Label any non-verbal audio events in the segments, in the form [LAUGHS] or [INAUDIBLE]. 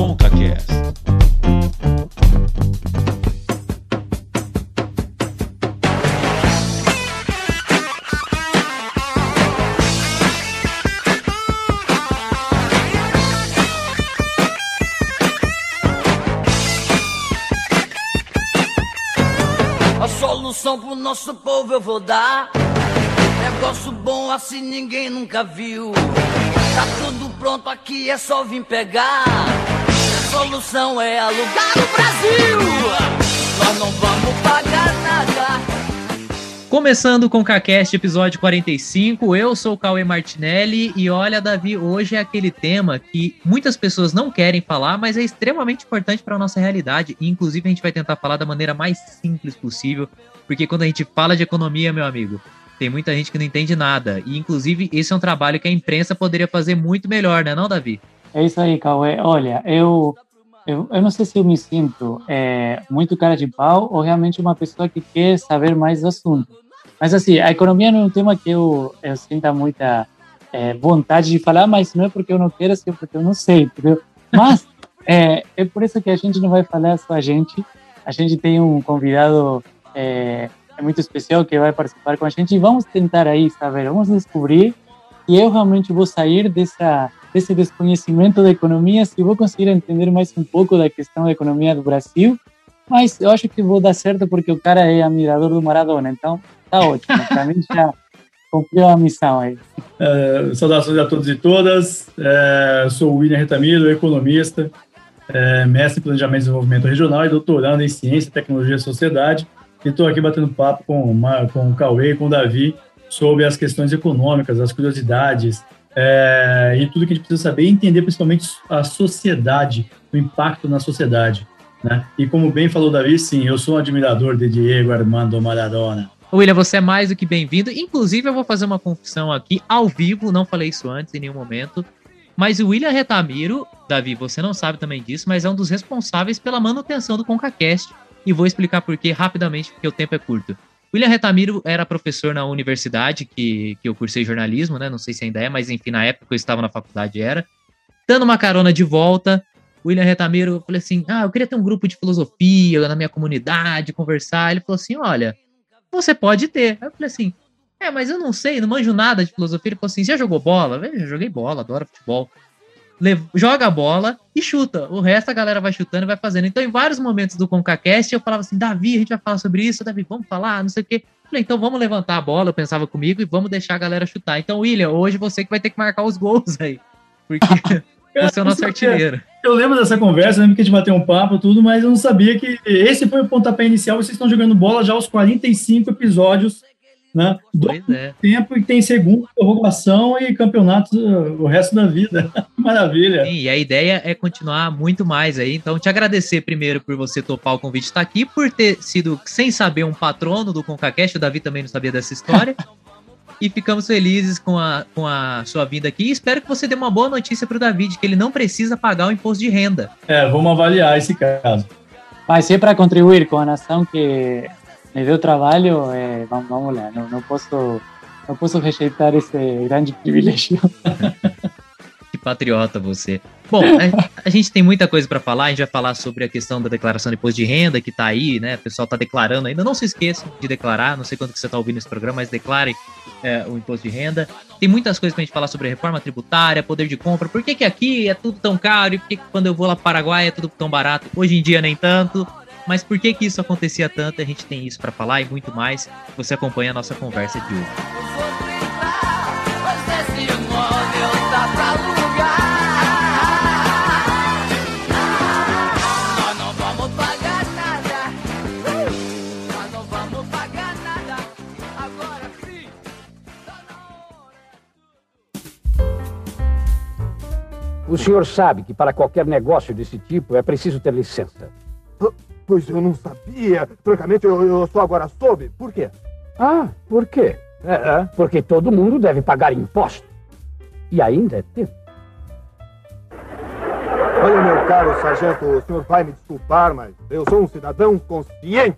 ConcaCast. A solução pro nosso povo eu vou dar. Negócio bom assim ninguém nunca viu. Tá tudo pronto aqui, é só vir pegar. Solução é alugar o Brasil. Nós não vamos pagar nada. Começando com o CaCast, episódio 45, eu sou o Cauê Martinelli e olha, Davi, hoje é aquele tema que muitas pessoas não querem falar, mas é extremamente importante para a nossa realidade e inclusive a gente vai tentar falar da maneira mais simples possível, porque quando a gente fala de economia, meu amigo, tem muita gente que não entende nada e inclusive esse é um trabalho que a imprensa poderia fazer muito melhor, né não, Davi? É isso aí, Cauê. Olha, eu, eu, eu não sei se eu me sinto é, muito cara de pau ou realmente uma pessoa que quer saber mais do assunto. Mas, assim, a economia não é um tema que eu, eu sinta muita é, vontade de falar, mas não é porque eu não quero, é porque eu não sei, entendeu? Mas é, é por isso que a gente não vai falar só a gente. A gente tem um convidado é, muito especial que vai participar com a gente e vamos tentar aí, saber, vamos descobrir e eu realmente vou sair dessa desse desconhecimento da economia, se vou conseguir entender mais um pouco da questão da economia do Brasil, mas eu acho que vou dar certo porque o cara é admirador do Maradona, então tá ótimo, para mim já [LAUGHS] cumpriu a missão aí. É, saudações a todos e todas, é, sou o William Retamiro, economista, é, mestre em Planejamento e Desenvolvimento Regional e doutorando em Ciência, Tecnologia e Sociedade, e estou aqui batendo papo com, com o Cauê e com o Davi sobre as questões econômicas, as curiosidades, é, e tudo que a gente precisa saber e entender principalmente a sociedade, o impacto na sociedade. Né? E como bem falou Davi, sim, eu sou um admirador de Diego Armando Maradona. William, você é mais do que bem-vindo. Inclusive, eu vou fazer uma confissão aqui ao vivo, não falei isso antes em nenhum momento. Mas o William Retamiro, Davi, você não sabe também disso, mas é um dos responsáveis pela manutenção do ConcaCast. E vou explicar por quê rapidamente, porque o tempo é curto. William Retamiro era professor na universidade que, que eu cursei jornalismo, né? Não sei se ainda é, mas enfim, na época que eu estava na faculdade era. Dando uma carona de volta, William Retamiro, eu falei assim: ah, eu queria ter um grupo de filosofia na minha comunidade, conversar. Ele falou assim: olha, você pode ter. Aí eu falei assim: é, mas eu não sei, não manjo nada de filosofia. Ele falou assim: já jogou bola? Eu já joguei bola, adoro futebol. Joga a bola e chuta. O resto a galera vai chutando e vai fazendo. Então, em vários momentos do ConcaCast, eu falava assim: Davi, a gente vai falar sobre isso. Davi, vamos falar, não sei o quê. Falei, então vamos levantar a bola, eu pensava comigo, e vamos deixar a galera chutar. Então, William, hoje você que vai ter que marcar os gols aí. Porque. Você é o nosso artilheiro. Eu lembro dessa conversa, lembro que a gente bateu um papo tudo, mas eu não sabia que esse foi o pontapé inicial. Vocês estão jogando bola já aos 45 episódios, né? Pois é. tempo e tem segunda prorrogação e campeonato o resto da vida. [LAUGHS] Maravilha. Sim, e a ideia é continuar muito mais aí. Então, te agradecer primeiro por você topar o convite de estar aqui, por ter sido, sem saber, um patrono do ConcaCast. O Davi também não sabia dessa história. [LAUGHS] e ficamos felizes com a, com a sua vinda aqui. E espero que você dê uma boa notícia para o David, que ele não precisa pagar o imposto de renda. É, vamos avaliar esse caso. Mas se é para contribuir com a nação que me deu trabalho, é, vamos, vamos lá, não, não, posso, não posso rejeitar esse grande privilégio. [LAUGHS] que patriota você. Bom, a, a gente tem muita coisa para falar, a gente vai falar sobre a questão da declaração de imposto de renda, que tá aí, né? O pessoal tá declarando ainda. Não se esqueça de declarar, não sei quando que você tá ouvindo esse programa, mas declare é, o imposto de renda. Tem muitas coisas pra gente falar sobre reforma tributária, poder de compra, por que, que aqui é tudo tão caro e por que, que quando eu vou lá para Paraguai é tudo tão barato? Hoje em dia nem tanto. Mas por que que isso acontecia tanto? A gente tem isso para falar e muito mais. Você acompanha a nossa conversa de hoje. O senhor sabe que para qualquer negócio desse tipo é preciso ter licença. Pois eu não sabia. Francamente, eu, eu só agora soube. Por quê? Ah, por quê? É, é, porque todo mundo deve pagar imposto. E ainda é tempo. Olha, meu caro sargento, o senhor vai me desculpar, mas eu sou um cidadão consciente.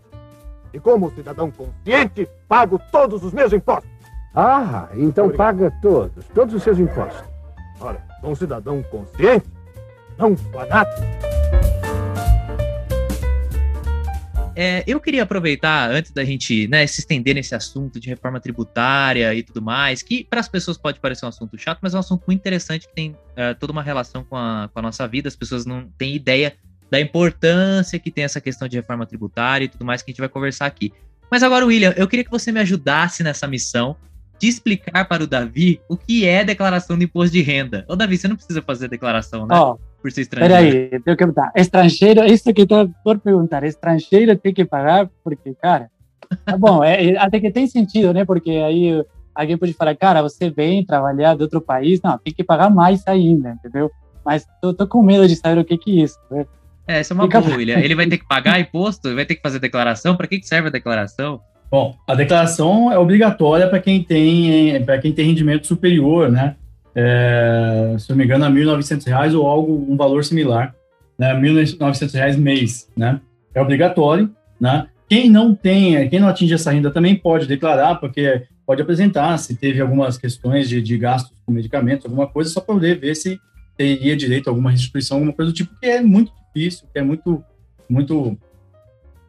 E como cidadão consciente, pago todos os meus impostos. Ah, então Obrigado. paga todos, todos os seus impostos. Olha, sou um cidadão consciente não fanático. É, eu queria aproveitar, antes da gente né, se estender nesse assunto de reforma tributária e tudo mais, que para as pessoas pode parecer um assunto chato, mas é um assunto muito interessante que tem uh, toda uma relação com a, com a nossa vida. As pessoas não têm ideia da importância que tem essa questão de reforma tributária e tudo mais que a gente vai conversar aqui. Mas agora, William, eu queria que você me ajudasse nessa missão de explicar para o Davi o que é declaração de imposto de renda. Ô, Davi, você não precisa fazer declaração, né? Oh, por ser estrangeiro. Peraí, tenho que perguntar. Estrangeiro, isso que estou por perguntar, estrangeiro tem que pagar porque, cara, tá bom, é, até que tem sentido, né? Porque aí alguém pode falar, cara, você vem trabalhar de outro país, não, tem que pagar mais ainda, entendeu? Mas tô, tô com medo de saber o que que é isso, né? É, essa é uma Fica... boa, William. Ele vai ter que pagar imposto? Vai ter que fazer declaração? Para que, que serve a declaração? Bom, a declaração é obrigatória para quem tem para quem tem rendimento superior, né? É, se não me engano, a R$ 1.900 ou algo, um valor similar, né? R$ 1.900 mês, né? É obrigatório, né? Quem não tem, quem não atinge essa renda também pode declarar, porque pode apresentar se teve algumas questões de, de gastos com medicamentos, alguma coisa, só para poder ver se teria direito a alguma restituição, alguma coisa do tipo, que é muito difícil, que é muito, muito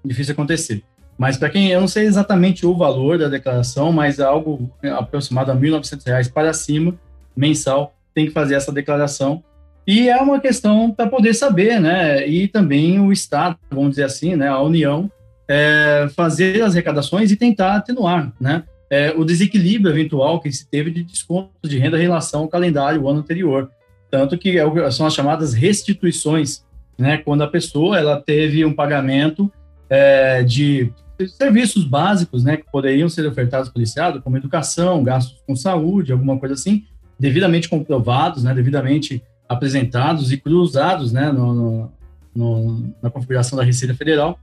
difícil acontecer. Mas para quem, eu não sei exatamente o valor da declaração, mas é algo aproximado a R$ 1.900 para cima, mensal, tem que fazer essa declaração. E é uma questão para poder saber, né? E também o Estado, vamos dizer assim, né? A União, é, fazer as arrecadações e tentar atenuar, né? É, o desequilíbrio eventual que se teve de desconto de renda em relação ao calendário o ano anterior. Tanto que é são as chamadas restituições, né? Quando a pessoa ela teve um pagamento é, de serviços básicos, né? Que poderiam ser ofertados pelo Estado, como educação, gastos com saúde, alguma coisa assim, devidamente comprovados, né? Devidamente apresentados e cruzados, né? No, no, na configuração da Receita Federal,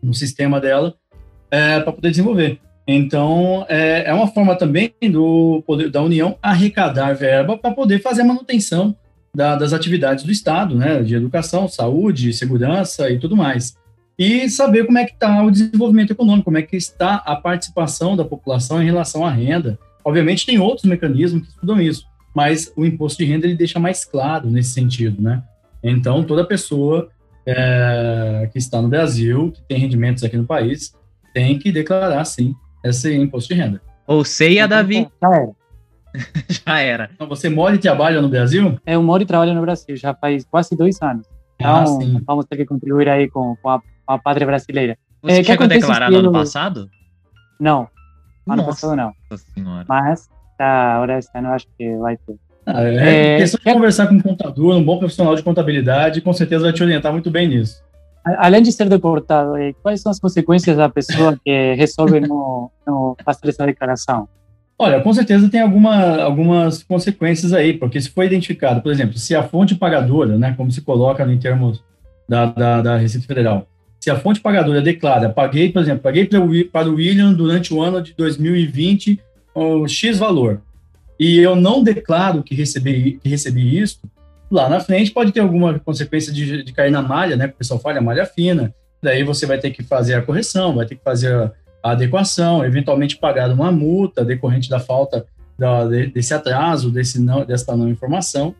no sistema dela, é, para poder desenvolver. Então, é, é uma forma também do poder, da União arrecadar verba para poder fazer a manutenção da, das atividades do Estado, né, de educação, saúde, segurança e tudo mais. E saber como é que está o desenvolvimento econômico, como é que está a participação da população em relação à renda. Obviamente, tem outros mecanismos que estudam isso, mas o imposto de renda ele deixa mais claro nesse sentido, né? Então, toda pessoa é, que está no Brasil, que tem rendimentos aqui no país, tem que declarar, sim, esse imposto de renda. Ou seia, Davi. [LAUGHS] Já era. [LAUGHS] já era. Então, você mora e trabalha no Brasil? É, eu moro e trabalho no Brasil, já faz quase dois anos. Ah, então, ah, vamos ter que contribuir aí com, com, a, com a pátria brasileira. Você é, chegou a declarar no ano passado? Não, ano Nossa passado não. Senhora. Mas, tá, agora esse ano eu acho que vai ter. Ah, é, é questão de conversar com um contador, um bom profissional de contabilidade, com certeza vai te orientar muito bem nisso além de ser deportado, quais são as consequências da pessoa que resolve não, não fazer essa declaração? Olha, com certeza tem alguma, algumas consequências aí, porque se foi identificado, por exemplo, se a fonte pagadora, né, como se coloca em termos da, da, da Receita Federal, se a fonte pagadora declara, paguei, por exemplo, paguei para o, William durante o ano de 2020 o X valor, e eu não declaro que recebi, que recebi isso, Lá na frente pode ter alguma consequência de, de cair na malha, né? O pessoal fala a malha fina. Daí você vai ter que fazer a correção, vai ter que fazer a, a adequação, eventualmente pagar uma multa decorrente da falta da, desse atraso, desse não, dessa não informação,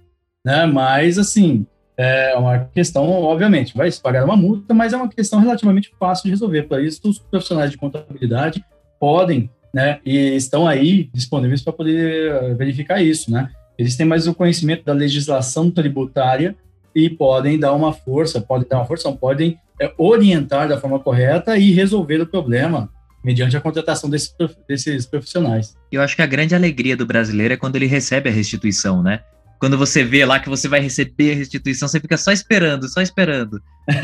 né? Mas, assim, é uma questão, obviamente, vai se pagar uma multa, mas é uma questão relativamente fácil de resolver. Para isso, os profissionais de contabilidade podem, né? E estão aí disponíveis para poder verificar isso, né? Eles têm mais o conhecimento da legislação tributária e podem dar uma força, podem dar uma força, podem é, orientar da forma correta e resolver o problema mediante a contratação desses profissionais. Eu acho que a grande alegria do brasileiro é quando ele recebe a restituição, né? Quando você vê lá que você vai receber a restituição, você fica só esperando, só esperando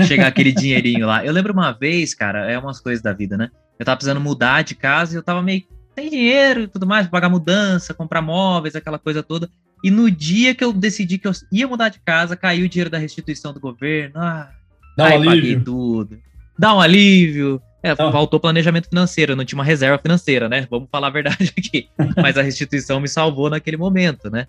chegar aquele dinheirinho lá. Eu lembro uma vez, cara, é umas coisas da vida, né? Eu tava precisando mudar de casa e eu tava meio sem dinheiro e tudo mais, pagar mudança, comprar móveis, aquela coisa toda. E no dia que eu decidi que eu ia mudar de casa, caiu o dinheiro da restituição do governo. Ah, Dá um alívio. tudo. Dá um alívio. É, faltou planejamento financeiro, não tinha uma reserva financeira, né? Vamos falar a verdade [LAUGHS] aqui. Mas a restituição me salvou naquele momento, né?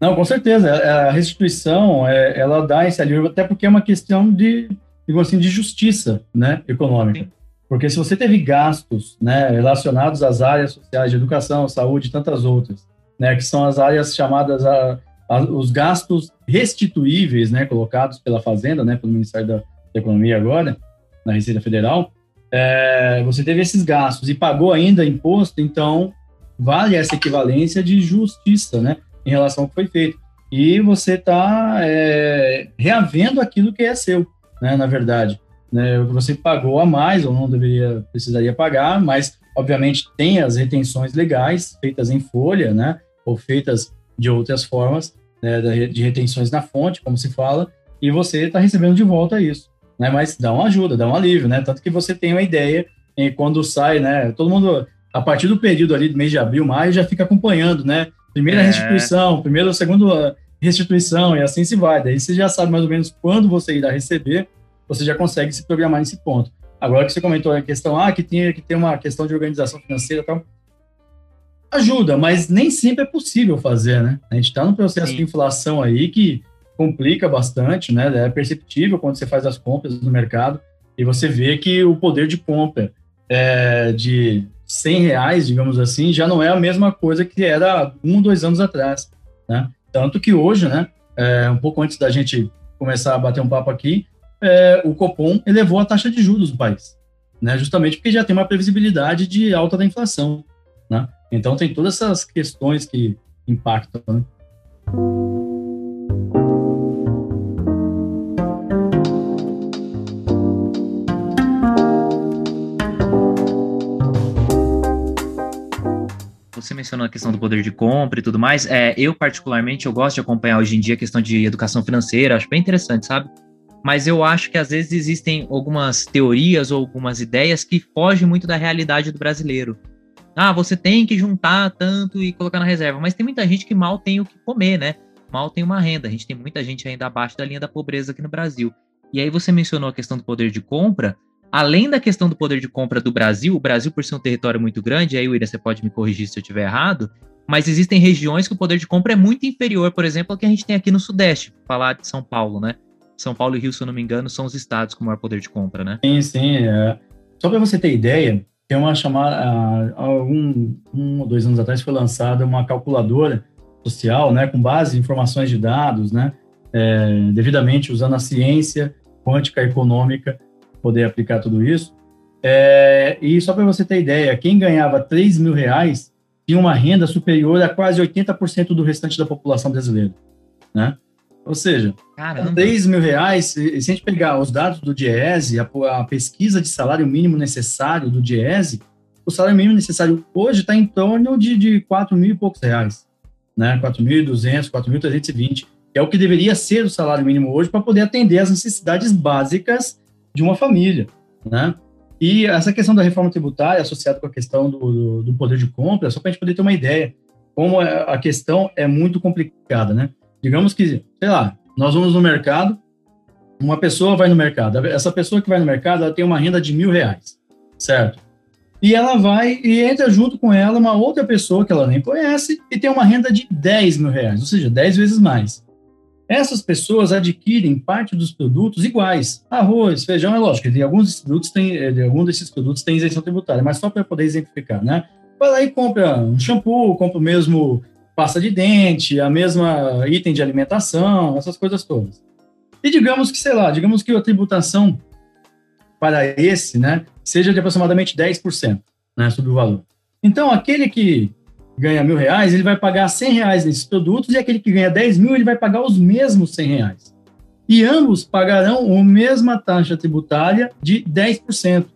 Não, com certeza. A restituição, é, ela dá esse alívio, até porque é uma questão de, digamos assim, de justiça né, econômica. Sim. Porque se você teve gastos né, relacionados às áreas sociais de educação, saúde e tantas outras, né, que são as áreas chamadas a, a, os gastos restituíveis, né, colocados pela Fazenda, né, pelo Ministério da, da Economia agora, na Receita Federal, é, você teve esses gastos e pagou ainda imposto, então vale essa equivalência de justiça, né, em relação ao que foi feito. E você está é, reavendo aquilo que é seu, né, na verdade. Né, você pagou a mais ou não deveria, precisaria pagar, mas obviamente tem as retenções legais feitas em folha, né, ou feitas de outras formas, né, de retenções na fonte, como se fala, e você está recebendo de volta isso, né, mas dá uma ajuda, dá um alívio, né, tanto que você tem uma ideia em quando sai, né, todo mundo, a partir do período ali do mês de abril, maio, já fica acompanhando, né, primeira é. restituição, primeiro, segundo restituição, e assim se vai, daí você já sabe mais ou menos quando você irá receber, você já consegue se programar nesse ponto. Agora que você comentou a questão, ah, que tinha que ter uma questão de organização financeira e tal, ajuda, mas nem sempre é possível fazer, né? A gente está num processo Sim. de inflação aí que complica bastante, né? É perceptível quando você faz as compras no mercado e você vê que o poder de compra é, de 100 reais, digamos assim, já não é a mesma coisa que era um, dois anos atrás, né? Tanto que hoje, né, é, um pouco antes da gente começar a bater um papo aqui, é, o Copom elevou a taxa de juros do país, né? Justamente porque já tem uma previsibilidade de alta da inflação, né? Então tem todas essas questões que impactam, né? Você mencionou a questão do poder de compra e tudo mais. É, eu, particularmente, eu gosto de acompanhar hoje em dia a questão de educação financeira, acho bem interessante, sabe? Mas eu acho que às vezes existem algumas teorias ou algumas ideias que fogem muito da realidade do brasileiro. Ah, você tem que juntar tanto e colocar na reserva. Mas tem muita gente que mal tem o que comer, né? Mal tem uma renda. A gente tem muita gente ainda abaixo da linha da pobreza aqui no Brasil. E aí você mencionou a questão do poder de compra. Além da questão do poder de compra do Brasil, o Brasil, por ser um território muito grande, aí, William, você pode me corrigir se eu estiver errado, mas existem regiões que o poder de compra é muito inferior, por exemplo, ao que a gente tem aqui no Sudeste, falar de São Paulo, né? São Paulo e Rio, se eu não me engano, são os estados com maior poder de compra, né? Sim, sim. É. Só para você ter ideia, tem uma chamada, há algum, um ou dois anos atrás foi lançada uma calculadora social, né, com base em informações de dados, né, é, devidamente usando a ciência quântica econômica, poder aplicar tudo isso. É, e só para você ter ideia, quem ganhava 3 mil reais tinha uma renda superior a quase 80% do restante da população brasileira, né? Ou seja, Caramba. 3 mil reais, se a gente pegar os dados do DIESE, a, a pesquisa de salário mínimo necessário do DIESE, o salário mínimo necessário hoje está em torno de, de 4 mil e poucos reais, né? 4.200, 4.320, que é o que deveria ser o salário mínimo hoje para poder atender as necessidades básicas de uma família, né? E essa questão da reforma tributária associada com a questão do, do, do poder de compra, só para a gente poder ter uma ideia, como é, a questão é muito complicada, né? Digamos que, sei lá, nós vamos no mercado, uma pessoa vai no mercado, essa pessoa que vai no mercado, ela tem uma renda de mil reais, certo? E ela vai e entra junto com ela uma outra pessoa que ela nem conhece e tem uma renda de 10 mil reais, ou seja, 10 vezes mais. Essas pessoas adquirem parte dos produtos iguais. Arroz, feijão, é lógico, de alguns produtos têm, eh, algum desses produtos tem isenção tributária, mas só para poder exemplificar, né? Vai lá e compra um shampoo, compra o mesmo pasta de dente, a mesma item de alimentação, essas coisas todas. E digamos que, sei lá, digamos que a tributação para esse, né, seja de aproximadamente 10%, né, sobre o valor. Então, aquele que ganha mil reais, ele vai pagar 100 reais nesses produtos, e aquele que ganha 10 mil, ele vai pagar os mesmos 100 reais. E ambos pagarão a mesma taxa tributária de 10%.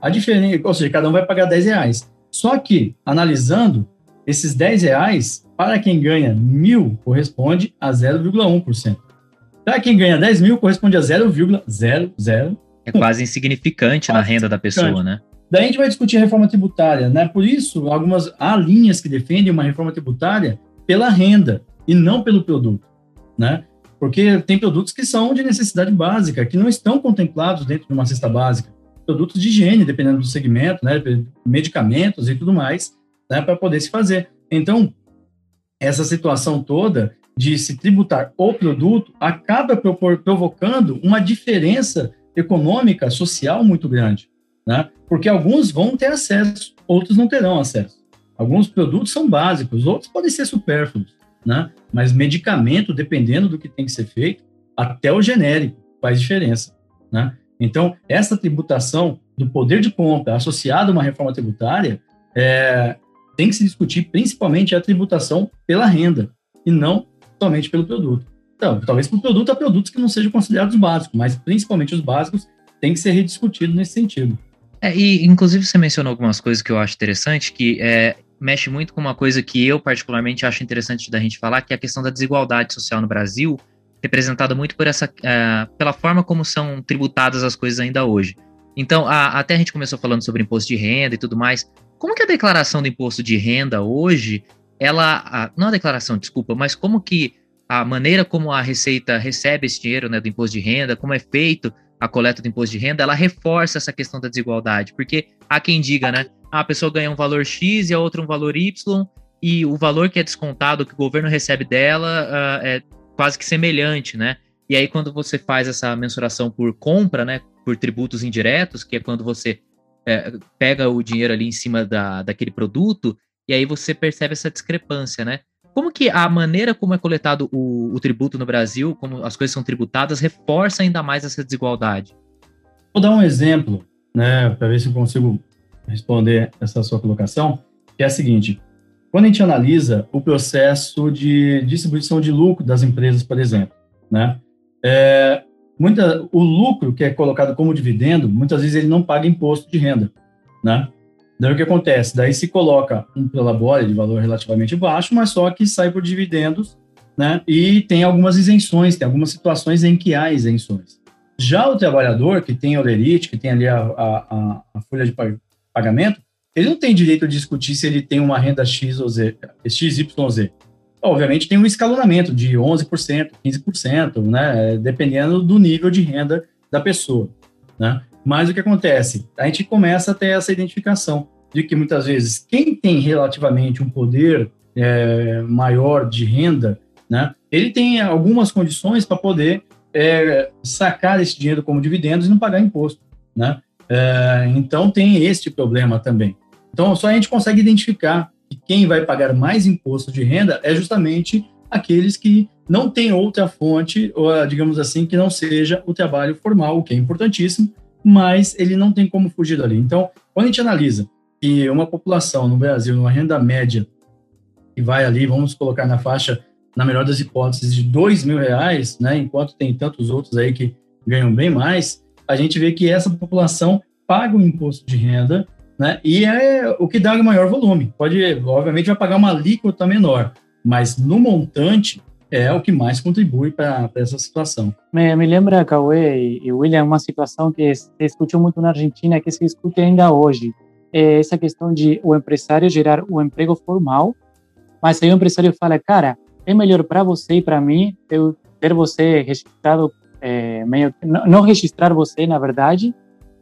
A diferença, ou seja, cada um vai pagar 10 reais. Só que, analisando, esses 10 reais, para quem ganha mil, corresponde a 0,1%. Para quem ganha 10 mil, corresponde a 0,00. É quase insignificante quase na renda da pessoa, né? Daí a gente vai discutir reforma tributária, né? Por isso, algumas há linhas que defendem uma reforma tributária pela renda e não pelo produto, né? Porque tem produtos que são de necessidade básica, que não estão contemplados dentro de uma cesta básica. Produtos de higiene, dependendo do segmento, né? Medicamentos e tudo mais né, para poder se fazer. Então, essa situação toda de se tributar o produto acaba provocando uma diferença econômica, social muito grande, né? Porque alguns vão ter acesso, outros não terão acesso. Alguns produtos são básicos, outros podem ser supérfluos, né? Mas medicamento, dependendo do que tem que ser feito, até o genérico faz diferença, né? Então, essa tributação do poder de compra associada a uma reforma tributária é, tem que se discutir principalmente a tributação pela renda e não somente pelo produto. Então, talvez para o produto há produtos que não sejam considerados básicos, mas principalmente os básicos tem que ser rediscutido nesse sentido. É, e inclusive você mencionou algumas coisas que eu acho interessante, que é, mexe muito com uma coisa que eu particularmente acho interessante da gente falar, que é a questão da desigualdade social no Brasil, representada muito por essa, uh, pela forma como são tributadas as coisas ainda hoje. Então, a, até a gente começou falando sobre imposto de renda e tudo mais. Como que a declaração do imposto de renda hoje, ela, a, não a declaração, desculpa, mas como que a maneira como a Receita recebe esse dinheiro né, do imposto de renda, como é feito a coleta do imposto de renda, ela reforça essa questão da desigualdade, porque há quem diga, né, a pessoa ganha um valor X e a outra um valor Y, e o valor que é descontado, que o governo recebe dela, uh, é quase que semelhante, né? E aí, quando você faz essa mensuração por compra, né, por tributos indiretos, que é quando você é, pega o dinheiro ali em cima da, daquele produto, e aí você percebe essa discrepância, né? Como que a maneira como é coletado o, o tributo no Brasil, como as coisas são tributadas, reforça ainda mais essa desigualdade? Vou dar um exemplo, né, para ver se eu consigo responder essa sua colocação, que é a seguinte: quando a gente analisa o processo de distribuição de lucro das empresas, por exemplo, né? É, muita, o lucro que é colocado como dividendo, muitas vezes ele não paga imposto de renda, né? Daí o que acontece? Daí se coloca um prolabore de valor relativamente baixo, mas só que sai por dividendos, né? E tem algumas isenções, tem algumas situações em que há isenções. Já o trabalhador que tem o lerite, que tem ali a, a, a folha de pagamento, ele não tem direito de discutir se ele tem uma renda X ou Z, XYZ. Obviamente tem um escalonamento de 11%, 15%, né, dependendo do nível de renda da pessoa, né? Mas o que acontece? A gente começa a ter essa identificação de que muitas vezes quem tem relativamente um poder é, maior de renda, né, ele tem algumas condições para poder é, sacar esse dinheiro como dividendos e não pagar imposto, né? É, então tem este problema também. Então, só a gente consegue identificar que quem vai pagar mais imposto de renda é justamente aqueles que não têm outra fonte, ou, digamos assim, que não seja o trabalho formal, o que é importantíssimo, mas ele não tem como fugir dali. Então, quando a gente analisa que uma população no Brasil, numa renda média, que vai ali, vamos colocar na faixa, na melhor das hipóteses, de dois mil reais, né, enquanto tem tantos outros aí que ganham bem mais, a gente vê que essa população paga o imposto de renda né? E é o que dá o maior volume. Pode, obviamente, vai pagar uma alíquota menor, mas no montante é o que mais contribui para essa situação. Me, me lembra, Cauê e William, uma situação que se discutiu muito na Argentina, que se discute ainda hoje. É essa questão de o empresário gerar o um emprego formal, mas aí o empresário fala, cara, é melhor para você e para mim eu ter você registrado, é, meio, não registrar você, na verdade,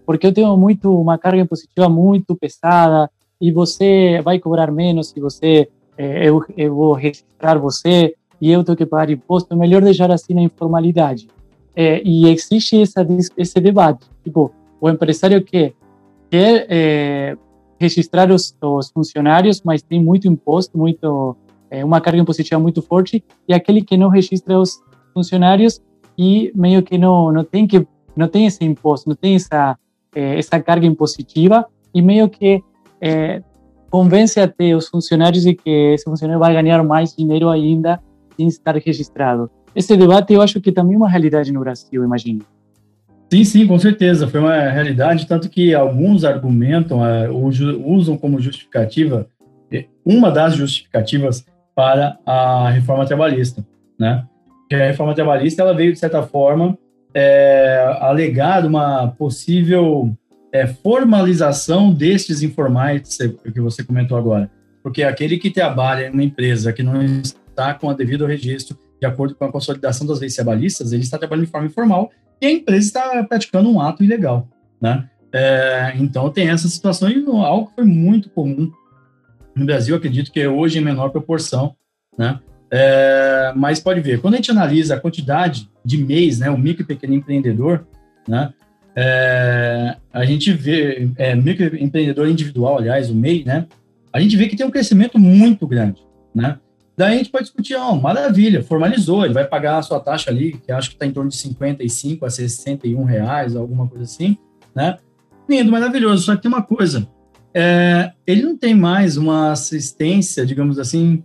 porque eu tenho muito uma carga impositiva muito pesada e você vai cobrar menos se você é, eu, eu vou registrar você e eu tenho que pagar imposto, é melhor deixar assim na informalidade. É, e existe essa, esse debate, tipo, o empresário que quer é, registrar os, os, funcionários, mas tem muito imposto, muito é, uma carga impositiva muito forte, e aquele que não registra os funcionários e meio que não não tem que não tem esse imposto, não tem essa é, essa carga impositiva e meio que convence até os funcionários de que esse funcionário vai ganhar mais dinheiro ainda sem estar registrado. Esse debate eu acho que também é uma realidade no Brasil, imagino. Sim, sim, com certeza. Foi uma realidade, tanto que alguns argumentam, usam como justificativa, uma das justificativas para a reforma trabalhista, né? Que a reforma trabalhista ela veio, de certa forma, é, alegar uma possível é, formalização destes informais que você comentou agora. Porque aquele que trabalha em uma empresa que não está com o devido registro, de acordo com a consolidação das leis trabalhistas, ele está trabalhando de forma informal e a empresa está praticando um ato ilegal, né? É, então tem essa situação e algo que foi muito comum no Brasil, acredito que é hoje em menor proporção, né? É, mas pode ver, quando a gente analisa a quantidade de mês, né, o micro e pequeno empreendedor, né, é, a gente vê, é, microempreendedor individual, aliás, o MEI, né, a gente vê que tem um crescimento muito grande, né, Daí a gente pode discutir, ó, maravilha, formalizou, ele vai pagar a sua taxa ali, que acho que está em torno de 55 a 61 reais, alguma coisa assim, né? Lindo, maravilhoso, só que tem uma coisa, é, ele não tem mais uma assistência, digamos assim,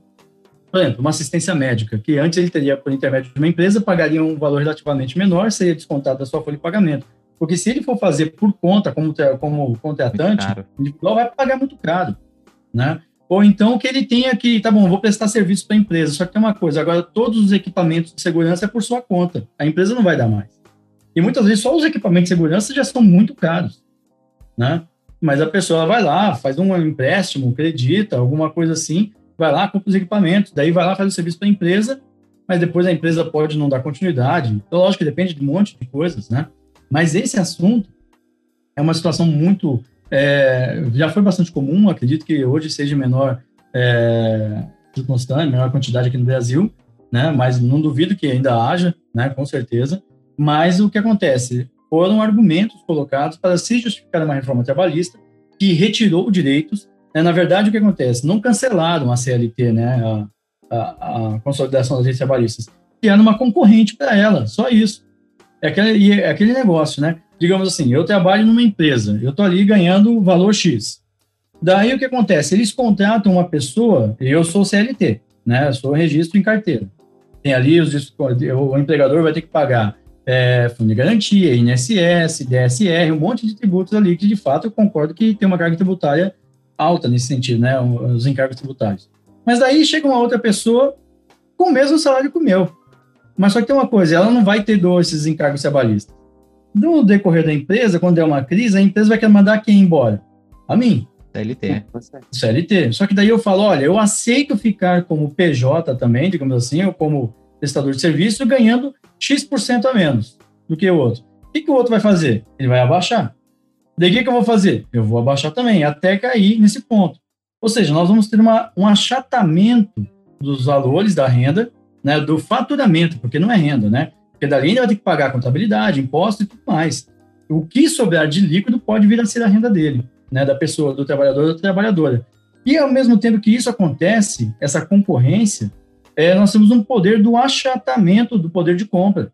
por exemplo, uma assistência médica, que antes ele teria, por intermédio de uma empresa, pagaria um valor relativamente menor, seria descontado da sua folha de pagamento. Porque se ele for fazer por conta, como, como contratante, individual, vai pagar muito caro, né? Ou então que ele tenha que, tá bom, vou prestar serviço para a empresa, só que tem uma coisa, agora todos os equipamentos de segurança é por sua conta, a empresa não vai dar mais. E muitas vezes só os equipamentos de segurança já são muito caros, né? Mas a pessoa vai lá, faz um empréstimo, acredita, alguma coisa assim, vai lá, compra os equipamentos, daí vai lá, faz o serviço para a empresa, mas depois a empresa pode não dar continuidade. Então, lógico que depende de um monte de coisas, né? Mas esse assunto é uma situação muito. É, já foi bastante comum, acredito que hoje seja menor é, circunstância, menor quantidade aqui no Brasil, né? Mas não duvido que ainda haja, né? Com certeza. Mas o que acontece? Foram argumentos colocados para se justificar uma reforma trabalhista que retirou direitos. Né? Na verdade, o que acontece? Não cancelaram a CLT, né? A, a, a consolidação das leis trabalhistas, criando uma concorrente para ela, só isso. É aquele, é aquele negócio, né? Digamos assim, eu trabalho numa empresa, eu estou ali ganhando valor X. Daí o que acontece? Eles contratam uma pessoa, eu sou CLT, né? Eu sou registro em carteira. Tem ali os, o empregador vai ter que pagar é, fundo de garantia, INSS, DSR, um monte de tributos ali que de fato eu concordo que tem uma carga tributária alta nesse sentido, né? Os encargos tributários. Mas daí chega uma outra pessoa com o mesmo salário que o meu. Mas só que tem uma coisa, ela não vai ter dois esses encargos trabalhistas. No decorrer da empresa, quando der uma crise, a empresa vai querer mandar quem embora? A mim. CLT. CLT. Só que daí eu falo, olha, eu aceito ficar como PJ também, digamos assim, ou como prestador de serviço, ganhando X% a menos do que o outro. O que, que o outro vai fazer? Ele vai abaixar. Daí o que, que eu vou fazer? Eu vou abaixar também, até cair nesse ponto. Ou seja, nós vamos ter uma, um achatamento dos valores da renda né, do faturamento, porque não é renda, né? Porque dali ainda vai ter que pagar contabilidade, imposto e tudo mais. O que sobrar de líquido pode vir a ser a renda dele, né, da pessoa, do trabalhador ou da trabalhadora. E ao mesmo tempo que isso acontece, essa concorrência, é, nós temos um poder do achatamento do poder de compra,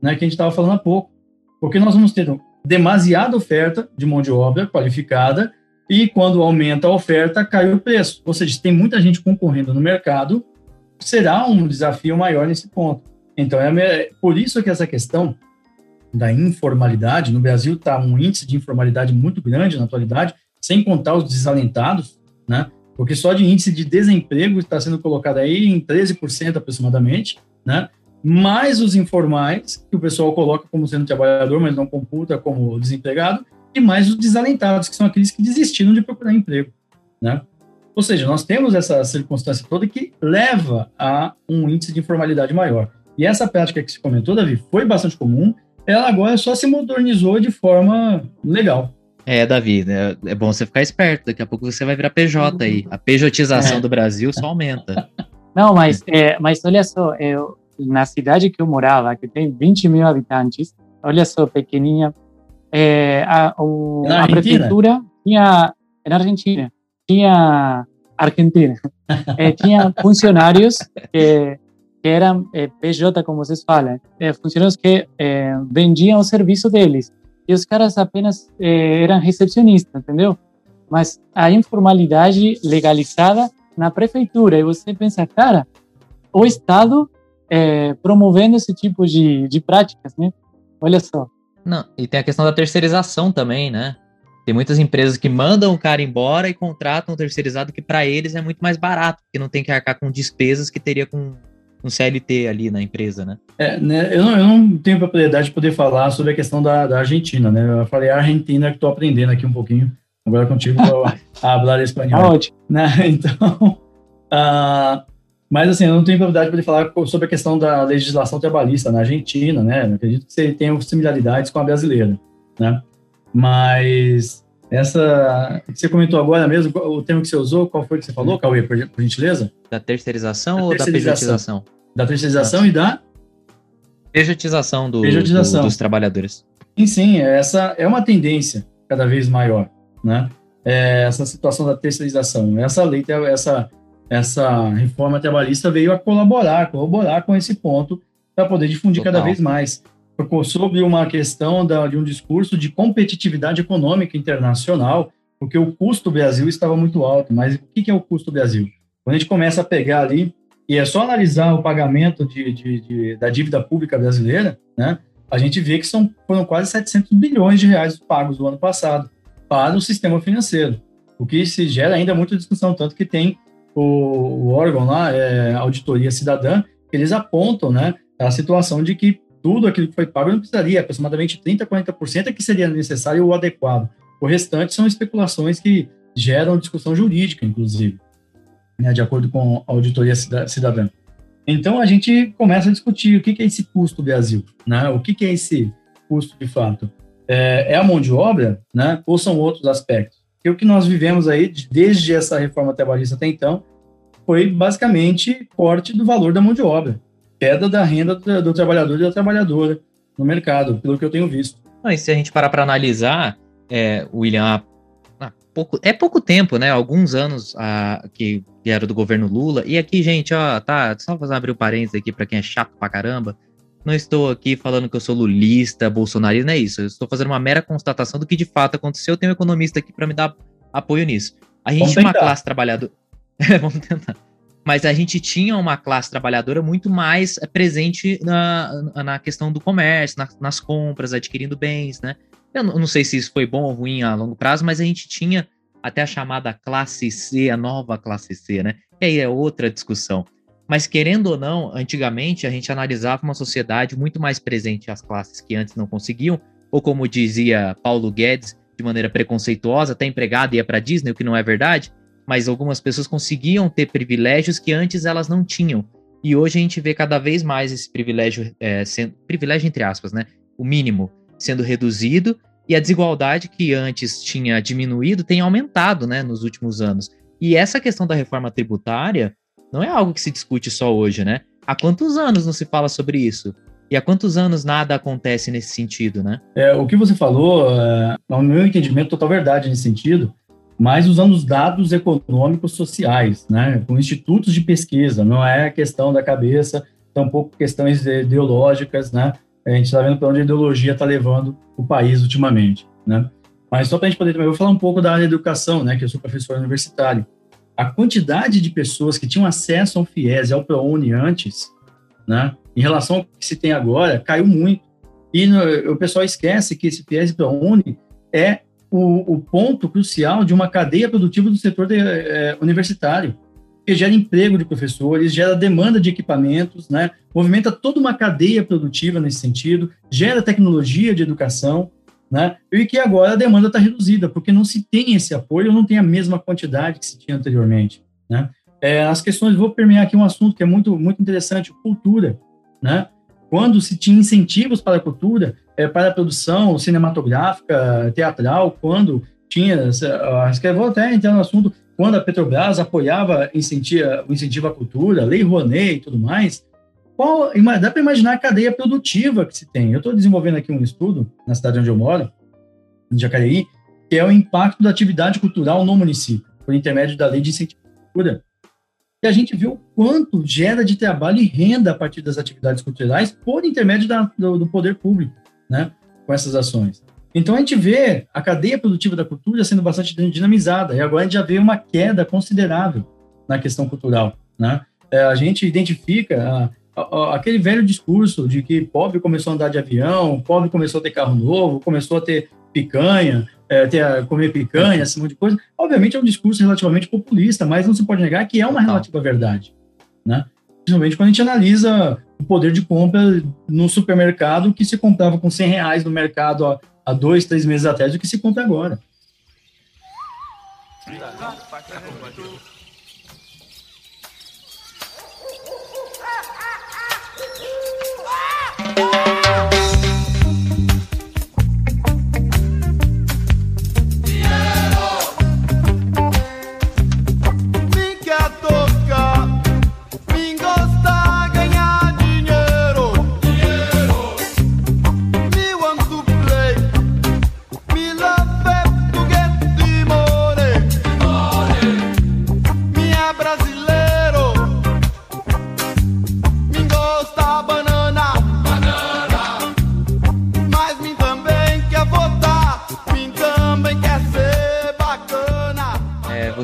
né, que a gente estava falando há pouco. Porque nós vamos ter demasiada oferta de mão de obra qualificada e quando aumenta a oferta, cai o preço. Ou seja, tem muita gente concorrendo no mercado será um desafio maior nesse ponto. Então, é por isso que essa questão da informalidade, no Brasil está um índice de informalidade muito grande na atualidade, sem contar os desalentados, né? Porque só de índice de desemprego está sendo colocado aí em 13% aproximadamente, né? Mais os informais, que o pessoal coloca como sendo trabalhador, mas não computa como desempregado, e mais os desalentados, que são aqueles que desistiram de procurar emprego, né? Ou seja, nós temos essa circunstância toda que leva a um índice de informalidade maior. E essa prática que se comentou, Davi, foi bastante comum, ela agora só se modernizou de forma legal. É, Davi, é, é bom você ficar esperto, daqui a pouco você vai virar PJ aí. A pejotização é. do Brasil só aumenta. [LAUGHS] Não, mas, é, mas olha só, eu, na cidade que eu morava, que tem 20 mil habitantes, olha só, pequenininha, é, a, o, a prefeitura tinha, na Argentina, tinha Argentina, eh, [LAUGHS] tinha funcionários que, que eram eh, PJ, como vocês falam, eh, funcionários que vendiam o serviço deles. E os caras apenas eram recepcionistas, entendeu? Mas a informalidade legalizada na prefeitura. E você pensa, cara, o Estado promovendo esse tipo de, de práticas, né? Olha só. Não, e tem a questão da terceirização também, né? Tem muitas empresas que mandam o cara embora e contratam um terceirizado que para eles é muito mais barato, porque não tem que arcar com despesas que teria com um CLT ali na empresa, né? É, né eu, não, eu não tenho propriedade de poder falar sobre a questão da, da Argentina, né? Eu falei a Argentina que estou aprendendo aqui um pouquinho. Agora contigo vou [LAUGHS] falar espanhol. Né? [LAUGHS] Então, uh, mas assim, eu não tenho propriedade de poder falar sobre a questão da legislação trabalhista na Argentina, né? Eu acredito que você tem similaridades com a brasileira, né? Mas essa que você comentou agora mesmo, o termo que você usou, qual foi que você falou, Cauê, por, por gentileza? Da terceirização da ou da pejotização? Da terceirização Nossa. e da pejotização, do, pejotização. Do, dos trabalhadores. Sim, sim, essa é uma tendência cada vez maior, né? É essa situação da terceirização, essa lei, essa essa reforma trabalhista veio a colaborar, colaborar com esse ponto para poder difundir Total. cada vez mais. Sobre uma questão da, de um discurso de competitividade econômica internacional, porque o custo Brasil estava muito alto. Mas o que é o custo Brasil? Quando a gente começa a pegar ali, e é só analisar o pagamento de, de, de, da dívida pública brasileira, né, a gente vê que são, foram quase 700 bilhões de reais pagos no ano passado para o sistema financeiro, o que se gera ainda muita discussão, tanto que tem o, o órgão lá, é, Auditoria Cidadã, eles apontam né, a situação de que tudo aquilo que foi pago não precisaria, aproximadamente 30%, 40% é que seria necessário ou adequado. O restante são especulações que geram discussão jurídica, inclusive, né, de acordo com a Auditoria Cidadã. Então, a gente começa a discutir o que é esse custo Brasil, né? o que é esse custo de fato. É, é a mão de obra, né? ou são outros aspectos? Porque o que nós vivemos aí, desde essa reforma trabalhista até então, foi basicamente corte do valor da mão de obra, queda da renda do, do trabalhador e da trabalhadora no mercado, pelo que eu tenho visto. Mas se a gente parar para analisar, é, William, pouco, é pouco tempo, né? Alguns anos a, que vieram do governo Lula. E aqui, gente, ó, tá, só fazer abrir o um parênteses aqui para quem é chato pra caramba. Não estou aqui falando que eu sou lulista, bolsonarista, não é isso. Eu estou fazendo uma mera constatação do que de fato aconteceu. Eu tenho um economista aqui para me dar apoio nisso. A gente tinha uma classe trabalhadora. [LAUGHS] Vamos tentar. Mas a gente tinha uma classe trabalhadora muito mais presente na, na questão do comércio, na, nas compras, adquirindo bens, né? Eu não sei se isso foi bom ou ruim a longo prazo, mas a gente tinha até a chamada classe C, a nova classe C, né? E aí é outra discussão. Mas querendo ou não, antigamente a gente analisava uma sociedade muito mais presente às classes que antes não conseguiam, ou como dizia Paulo Guedes, de maneira preconceituosa, até empregado ia para Disney, o que não é verdade, mas algumas pessoas conseguiam ter privilégios que antes elas não tinham. E hoje a gente vê cada vez mais esse privilégio, é, sendo, privilégio entre aspas, né? O mínimo sendo reduzido e a desigualdade que antes tinha diminuído tem aumentado né, nos últimos anos. E essa questão da reforma tributária não é algo que se discute só hoje, né? Há quantos anos não se fala sobre isso? E há quantos anos nada acontece nesse sentido, né? É, o que você falou, é, no meu entendimento, total verdade nesse sentido, mas usando os dados econômicos sociais, né? Com institutos de pesquisa, não é questão da cabeça, tampouco questões ideológicas, né? a gente está vendo para onde a ideologia está levando o país ultimamente, né? Mas só para a gente poder também, eu vou falar um pouco da área da educação, né? Que eu sou professor universitário. A quantidade de pessoas que tinham acesso ao FIES e ao ProUni antes, né? Em relação ao que se tem agora, caiu muito. E no, o pessoal esquece que esse FIES e ProUni é o, o, ponto crucial de uma cadeia produtiva do setor de, é, universitário que gera emprego de professores, gera demanda de equipamentos, né? movimenta toda uma cadeia produtiva nesse sentido, gera tecnologia de educação, né? e que agora a demanda está reduzida, porque não se tem esse apoio, não tem a mesma quantidade que se tinha anteriormente. Né? É, as questões, vou permear aqui um assunto que é muito, muito interessante, cultura. Né? Quando se tinha incentivos para a cultura, é, para a produção cinematográfica, teatral, quando tinha, vou até entrar no assunto, quando a Petrobras apoiava incentiva, o incentivo à cultura, Lei Rouanet e tudo mais, qual, dá para imaginar a cadeia produtiva que se tem. Eu estou desenvolvendo aqui um estudo na cidade onde eu moro, em Jacareí, que é o impacto da atividade cultural no município, por intermédio da Lei de Incentivo à Cultura. E a gente viu quanto gera de trabalho e renda a partir das atividades culturais por intermédio da, do, do poder público, né, com essas ações. Então a gente vê a cadeia produtiva da cultura sendo bastante dinamizada, e agora a gente já vê uma queda considerável na questão cultural. Né? É, a gente identifica aquele velho discurso de que pobre começou a andar de avião, pobre começou a ter carro novo, começou a ter picanha, é, ter a comer picanha, esse monte de coisa. Obviamente é um discurso relativamente populista, mas não se pode negar que é uma relativa verdade. Né? Principalmente quando a gente analisa o poder de compra no supermercado que se comprava com 100 reais no mercado há dois, três meses atrás do que se compra agora.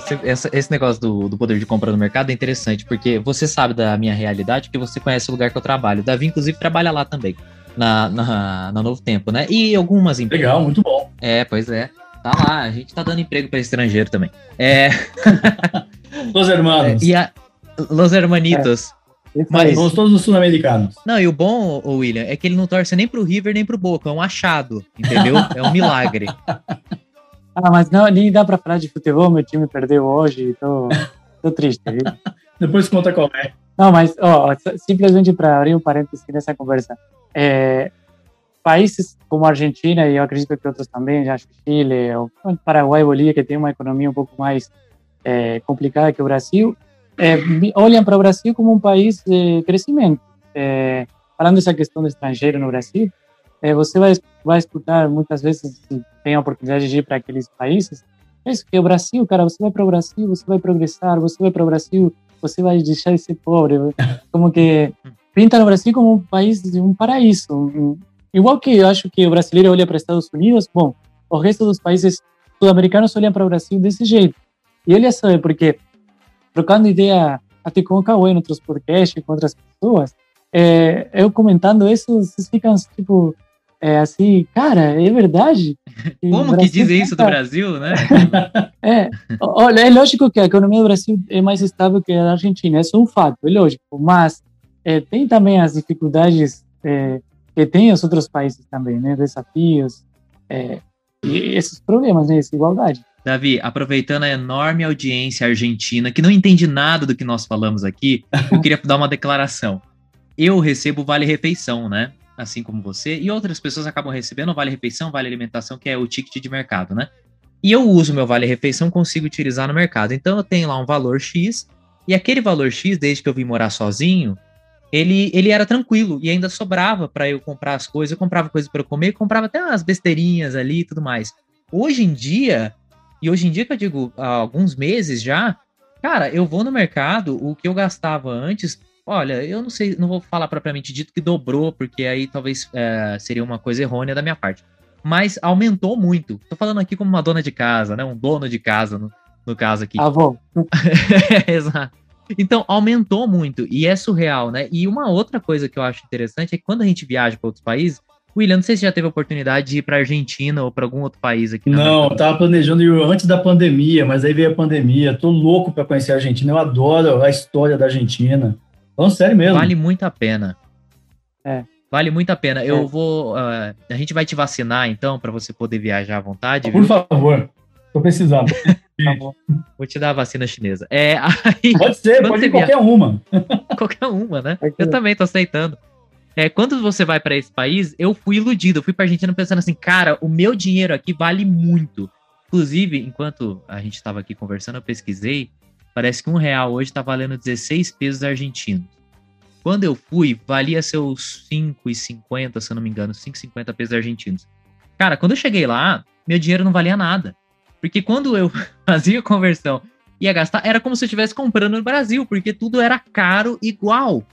Você, essa- esse negócio do, do poder de compra no mercado é interessante, porque você sabe da minha realidade, porque você conhece o lugar que eu trabalho. O Davi, inclusive, trabalha lá também, na, na, na Novo Tempo, né? E algumas empresas. Legal, muito bom. É, pois é. Tá lá, a gente tá dando emprego para estrangeiro também. É, [LAUGHS] Los hermanos. e a Los Hermanitos. Isso Mas-. Somos todos os sul-americanos. Não, e o bom, William, é que ele não torce nem pro River nem pro Boca, é um achado, entendeu? É um milagre. [LAUGHS] Ah, mas não, nem dá pra falar de futebol, meu time perdeu hoje, tô, [LAUGHS] tô triste? Depois conta qual é. Não, mas ó, simplesmente para abrir um parênteses nessa conversa, é, países como a Argentina e eu acredito que outros também, já acho Chile, ou Paraguai, Bolívia, que tem uma economia um pouco mais é, complicada que o Brasil, é, olham para o Brasil como um país de crescimento. É, falando dessa questão do estrangeiro no Brasil, é, você vai, vai escutar muitas vezes, se tem a oportunidade de ir para aqueles países, é isso que o Brasil, cara, você vai para o Brasil, você vai progressar, você vai para o Brasil, você vai deixar de ser pobre. [LAUGHS] Como que pinta o Brasil como um país de um paraíso. Igual que eu acho que o brasileiro olha para Estados Unidos, bom, o resto dos países sul-americanos olham para o Brasil desse jeito. E olha só, é porque trocando ideia até com o Cauê em outros podcasts, com outras pessoas, é, eu comentando isso, vocês ficam tipo, é, assim, cara, é verdade? [LAUGHS] Como que dizem isso do Brasil, né? [LAUGHS] é, olha, é lógico que a economia do Brasil é mais estável que a da Argentina, isso é um fato, é lógico, mas é, tem também as dificuldades é, que tem os outros países também, né, desafios é, e esses problemas, né, desigualdade. Davi, aproveitando a enorme audiência argentina, que não entende nada do que nós falamos aqui, eu queria dar uma declaração. Eu recebo vale refeição, né? Assim como você, e outras pessoas acabam recebendo vale refeição, vale alimentação, que é o ticket de mercado, né? E eu uso meu vale refeição, consigo utilizar no mercado. Então eu tenho lá um valor X, e aquele valor X, desde que eu vim morar sozinho, ele, ele era tranquilo e ainda sobrava para eu comprar as coisas. Eu comprava coisas para comer, comprava até umas besteirinhas ali e tudo mais. Hoje em dia, e hoje em dia que eu digo há alguns meses já, cara, eu vou no mercado, o que eu gastava antes, olha, eu não sei, não vou falar propriamente dito que dobrou, porque aí talvez é, seria uma coisa errônea da minha parte. Mas aumentou muito. Tô falando aqui como uma dona de casa, né? Um dono de casa, no, no caso aqui. Avô, [LAUGHS] Exato. Então, aumentou muito e é surreal, né? E uma outra coisa que eu acho interessante é que quando a gente viaja para outros países, William, não sei se já teve a oportunidade de ir para Argentina ou para algum outro país aqui. Não, América eu tava planejando ir antes da pandemia, mas aí veio a pandemia. Tô louco para conhecer a Argentina. Eu adoro a história da Argentina. Falando sério mesmo. Vale muito a pena. É. Vale muito a pena. Eu É. vou. ah, a gente vai te vacinar, então, para você poder viajar à vontade. Por Viu? favor. Tô precisando. [LAUGHS] tá. Vou te dar a vacina chinesa. É, [LAUGHS] aí, Pode ser, pode ir qualquer uma. [LAUGHS] qualquer uma, né? Aqui. Eu também tô aceitando. É, quando você vai para esse país, eu fui iludido. Eu fui pra Argentina pensando assim, cara, o meu dinheiro aqui vale muito. Inclusive, enquanto a gente estava aqui conversando, eu pesquisei. Parece que um real hoje tá valendo 16 pesos argentinos. Quando eu fui, valia seus 5,50, se eu não me engano, 5,50 pesos argentinos. Cara, quando eu cheguei lá, meu dinheiro não valia nada. Porque quando eu [LAUGHS] fazia conversão ia gastar, era como se eu estivesse comprando no Brasil, porque tudo era caro igual.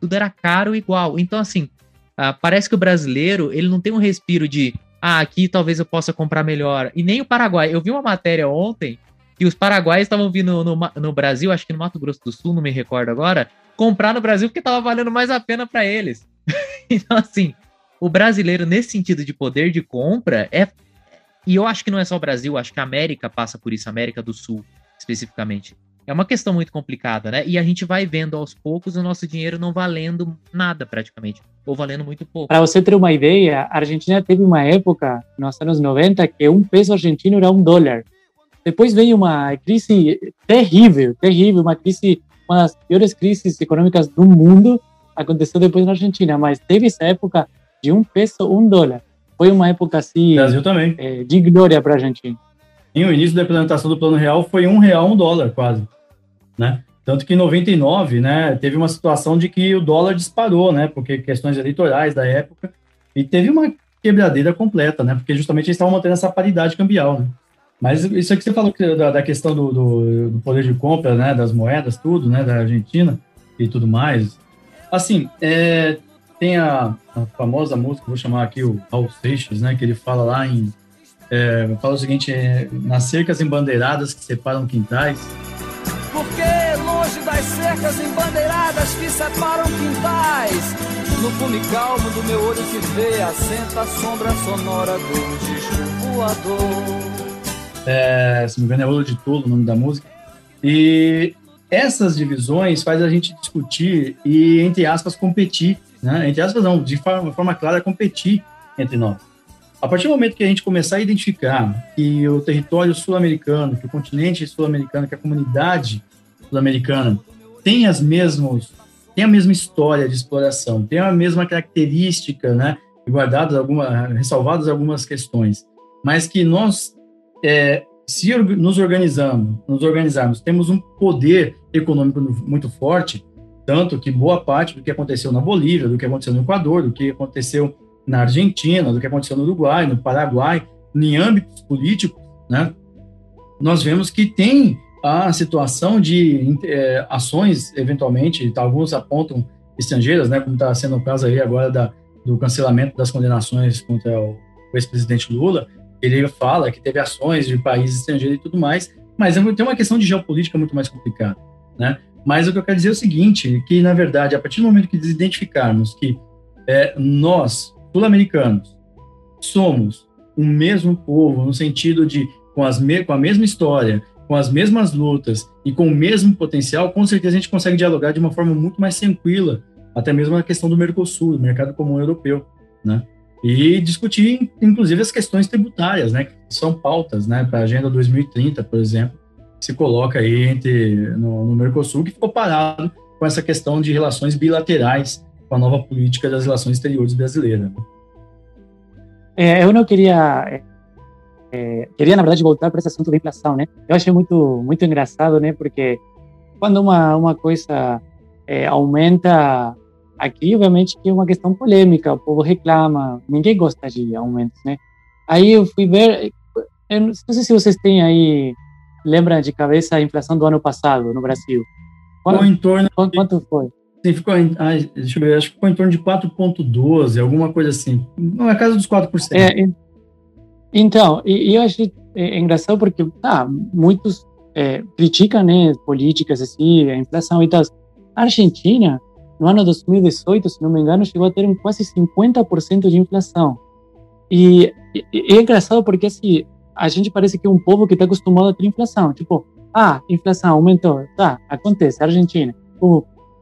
Tudo era caro igual. Então, assim, ah, parece que o brasileiro, ele não tem um respiro de, ah, aqui talvez eu possa comprar melhor. E nem o Paraguai. Eu vi uma matéria ontem que os paraguaios estavam vindo no, Ma- no Brasil, acho que no Mato Grosso do Sul, não me recordo agora, comprar no Brasil porque tava valendo mais a pena para eles. [LAUGHS] então, assim, o brasileiro, nesse sentido de poder de compra, é. E eu acho que não é só o Brasil, acho que a América passa por isso, a América do Sul, especificamente. É uma questão muito complicada, né? E a gente vai vendo aos poucos o nosso dinheiro não valendo nada, praticamente. Ou valendo muito pouco. Para você ter uma ideia, a Argentina teve uma época, nos anos 90, que um peso argentino era um dólar. Depois veio uma crise terrível, terrível, uma crise, uma das piores crises econômicas do mundo, aconteceu depois na Argentina, mas teve essa época de um peso, um dólar. Foi uma época assim, Brasil também. eh, de glória para a Argentina. E o início da implementação do Plano Real foi um real, um dólar, quase. Né? Tanto que em 99, né, teve uma situação de que o dólar disparou, né, porque questões eleitorais da época, e teve uma quebradeira completa, né, porque justamente eles estavam mantendo essa paridade cambial, né. Mas isso aqui você falou que da, da questão do, do, do poder de compra, né, das moedas, tudo, né, da Argentina e tudo mais. Assim, é, tem a, a famosa música, vou chamar aqui o Raul Seixas, né, que ele fala lá em é, fala o seguinte: é, nas cercas embandeiradas que separam quintais. Porque longe das cercas embandeiradas que separam quintais, no fume calmo do meu olho se vê, assenta a sombra sonora do disco voador. É, se não me engano, é Ouro de Tolo o nome da música. E essas divisões faz a gente discutir e, entre aspas, competir, né? Entre aspas, não, de forma, forma clara, competir entre nós. A partir do momento que a gente começar a identificar que o território sul-americano, que o continente sul-americano, que a comunidade sul-americana tem as mesmos tem a mesma história de exploração, tem a mesma característica, né, guardadas algumas, ressalvadas algumas questões, mas que nós é, se nos organizamos, nos organizarmos, temos um poder econômico muito forte, tanto que boa parte do que aconteceu na Bolívia, do que aconteceu no Equador, do que aconteceu na Argentina, do que aconteceu no Uruguai, no Paraguai, em âmbitos políticos, né, nós vemos que tem a situação de é, ações, eventualmente, alguns apontam estrangeiras, né, como está sendo o caso aí agora da, do cancelamento das condenações contra o ex-presidente Lula, ele fala que teve ações de países estrangeiros e tudo mais, mas é tem uma questão de geopolítica muito mais complicada, né? Mas o que eu quero dizer é o seguinte, que na verdade, a partir do momento que identificarmos que é, nós, sul-americanos, somos o mesmo povo, no sentido de com, as me, com a mesma história, com as mesmas lutas e com o mesmo potencial, com certeza a gente consegue dialogar de uma forma muito mais tranquila, até mesmo a questão do Mercosul, do mercado comum europeu, né? E discutir, inclusive, as questões tributárias, né, que são pautas, né, para a Agenda 2030, por exemplo, que se coloca aí entre, no, no Mercosul, que ficou parado com essa questão de relações bilaterais com a nova política das relações exteriores brasileiras. É, eu não queria é queria na verdade voltar para esse assunto da inflação, né? Eu achei muito muito engraçado, né? Porque quando uma uma coisa é, aumenta Aqui, obviamente, que é uma questão polêmica, o povo reclama, ninguém gosta de aumentos, né? Aí eu fui ver, eu não sei se vocês têm aí, lembram de cabeça a inflação do ano passado no Brasil? Quanto, em torno quanto, quanto foi? Sim, ficou deixa eu ver, acho que ficou em torno de 4,12, alguma coisa assim. Não é casa dos 4%. É, então, e, e eu achei é, engraçado porque, tá, muitos é, criticam, né, políticas assim, a inflação e tal. A Argentina, no ano 2018, se não me engano, chegou a ter um quase 50% de inflação. E, e, e, é engraçado porque assim, a gente parece que é um povo que está acostumado a ter inflação. Tipo, ah, inflação aumentou, tá, acontece, Argentina.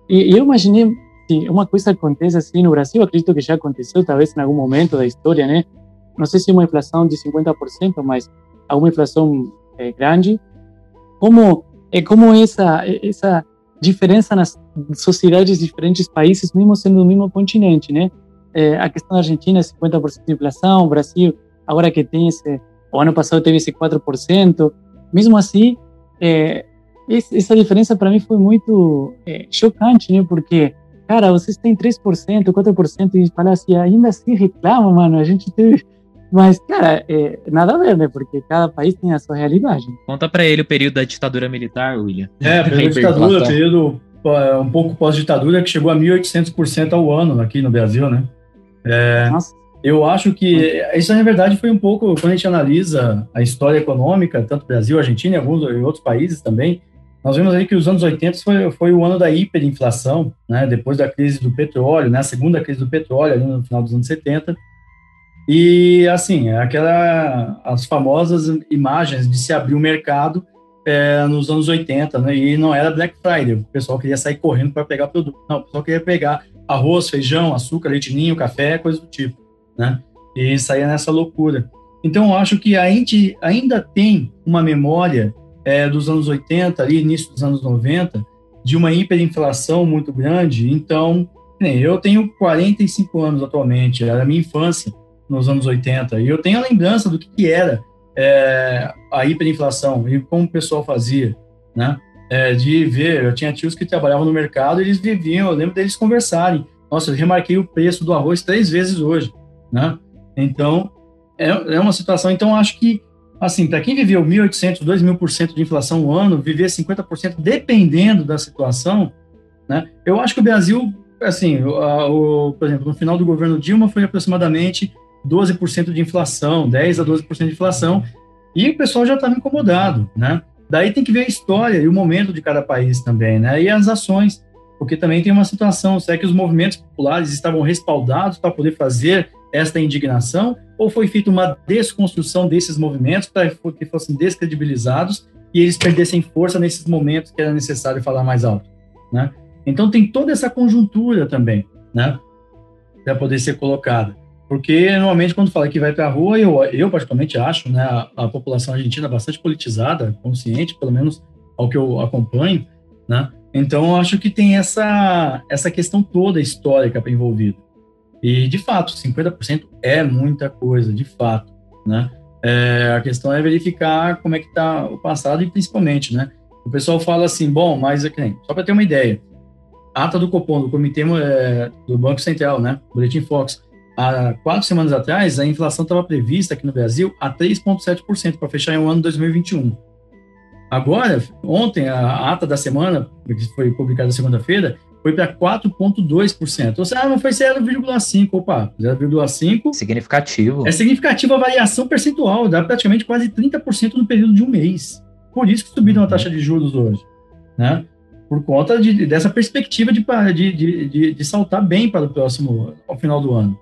e, e eu imaginei se uma coisa acontece assim no Brasil, acredito que já aconteceu, talvez em algum momento da história, né? Não sei se uma inflação de 50%, mas alguma inflação é, grande. Como é como essa essa diferença nas sociedades de diferentes países, mesmo sendo do mesmo continente, né? É, a questão da Argentina é 50% de inflação, o Brasil, agora que tem esse, o ano passado teve esse 4%, mesmo assim, é, essa diferença para mim foi muito é, chocante, né? Porque, cara, vocês têm 3%, 4% e fala assim, ainda assim reclama, mano, a gente teve mas, cara, é, nada a ver, né? Porque cada país tem a sua realidade. Conta para ele o período da ditadura militar, William. É, período [LAUGHS] da ditadura, período é, um pouco pós-ditadura, que chegou a 1.800% ao ano aqui no Brasil, né? É, Nossa. Eu acho que isso, na verdade, foi um pouco, quando a gente analisa a história econômica, tanto Brasil, Argentina e alguns e outros países também, nós vemos aí que os anos 80 foi, foi o ano da hiperinflação, né? Depois da crise do petróleo, né? A segunda crise do petróleo, ali no final dos anos 70, e, assim, é aquela, as famosas imagens de se abrir o mercado é, nos anos 80, né? E não era Black Friday, o pessoal queria sair correndo para pegar produto. Não, o pessoal queria pegar arroz, feijão, açúcar, leite ninho, café, coisa do tipo, né? E saía nessa loucura. Então, eu acho que a gente ainda tem uma memória é, dos anos 80, ali, início dos anos 90, de uma hiperinflação muito grande. Então, eu tenho 45 anos atualmente, era minha infância nos anos 80. E eu tenho a lembrança do que, era é, a hiperinflação e como o pessoal fazia, né? É, de ver, eu tinha tios que trabalhavam no mercado, eles viviam, eu lembro deles conversarem. Nossa, eu remarquei o preço do arroz três vezes hoje, né? Então, é, é uma situação. Então, acho que, assim, para quem viveu 1.800, 2.000% de inflação no ano, viver 50% dependendo da situação, né? Eu acho que o Brasil, assim, o, o, por exemplo, no final do governo Dilma foi aproximadamente 12% de inflação, 10 a 12% de inflação, e o pessoal já estava incomodado, né? Daí tem que ver a história e o momento de cada país também, né? E as ações, porque também tem uma situação, será que os movimentos populares estavam respaldados para poder fazer esta indignação, ou foi feita uma desconstrução desses movimentos para que fossem descredibilizados e eles perdessem força nesses momentos que era necessário falar mais alto, né? Então tem toda essa conjuntura também, né? Para poder ser colocada. Porque normalmente quando fala que vai para a rua, eu, eu particularmente acho, né, a, a, população argentina bastante politizada, consciente, pelo menos ao que eu acompanho, né? Então acho que tem essa essa questão toda histórica envolvida. E de fato, 50% é muita coisa, de fato, né? É, a questão é verificar como é que está o passado e principalmente, né? O pessoal fala assim, bom, mas é só para ter uma ideia, ata do Copom, do Comitê é, do Banco Central, né? Boletim Fox, há quatro semanas atrás, a inflação estava prevista aqui no Brasil a 3,7% para fechar em um ano 2021. Agora, ontem, a ata da semana, que foi publicada segunda-feira, foi para 4,2%. Ou seja, ah, não foi 0,5%. Opa, 0,5%. Significativo. É significativa a variação percentual, dá praticamente quase 30% no período de um mês. Por isso que subiram a uhum. taxa de juros hoje. Né? Por conta de, dessa perspectiva de, de, de, de, saltar bem para o próximo, ao final do ano.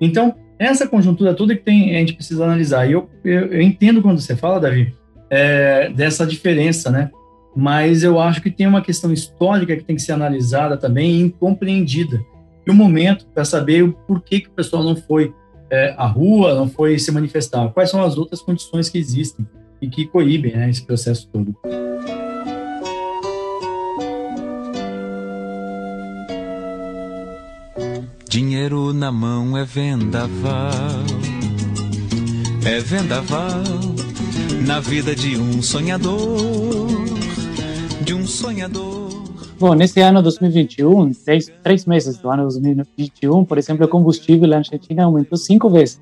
Então, essa conjuntura toda que tem, a gente precisa analisar. E eu, eu, eu entendo quando você fala, Davi, é, dessa diferença, né? mas eu acho que tem uma questão histórica que tem que ser analisada também e compreendida. E o momento para saber o porquê que o pessoal não foi é, à rua, não foi se manifestar, quais são as outras condições que existem e que coíbem né, esse processo todo. Dinheiro na mão é vendaval, é vendaval na vida de um sonhador de um sonhador. Bom, nesse ano 2021, três, três meses do ano 2021, por exemplo, o combustível na Argentina aumentou cinco vezes.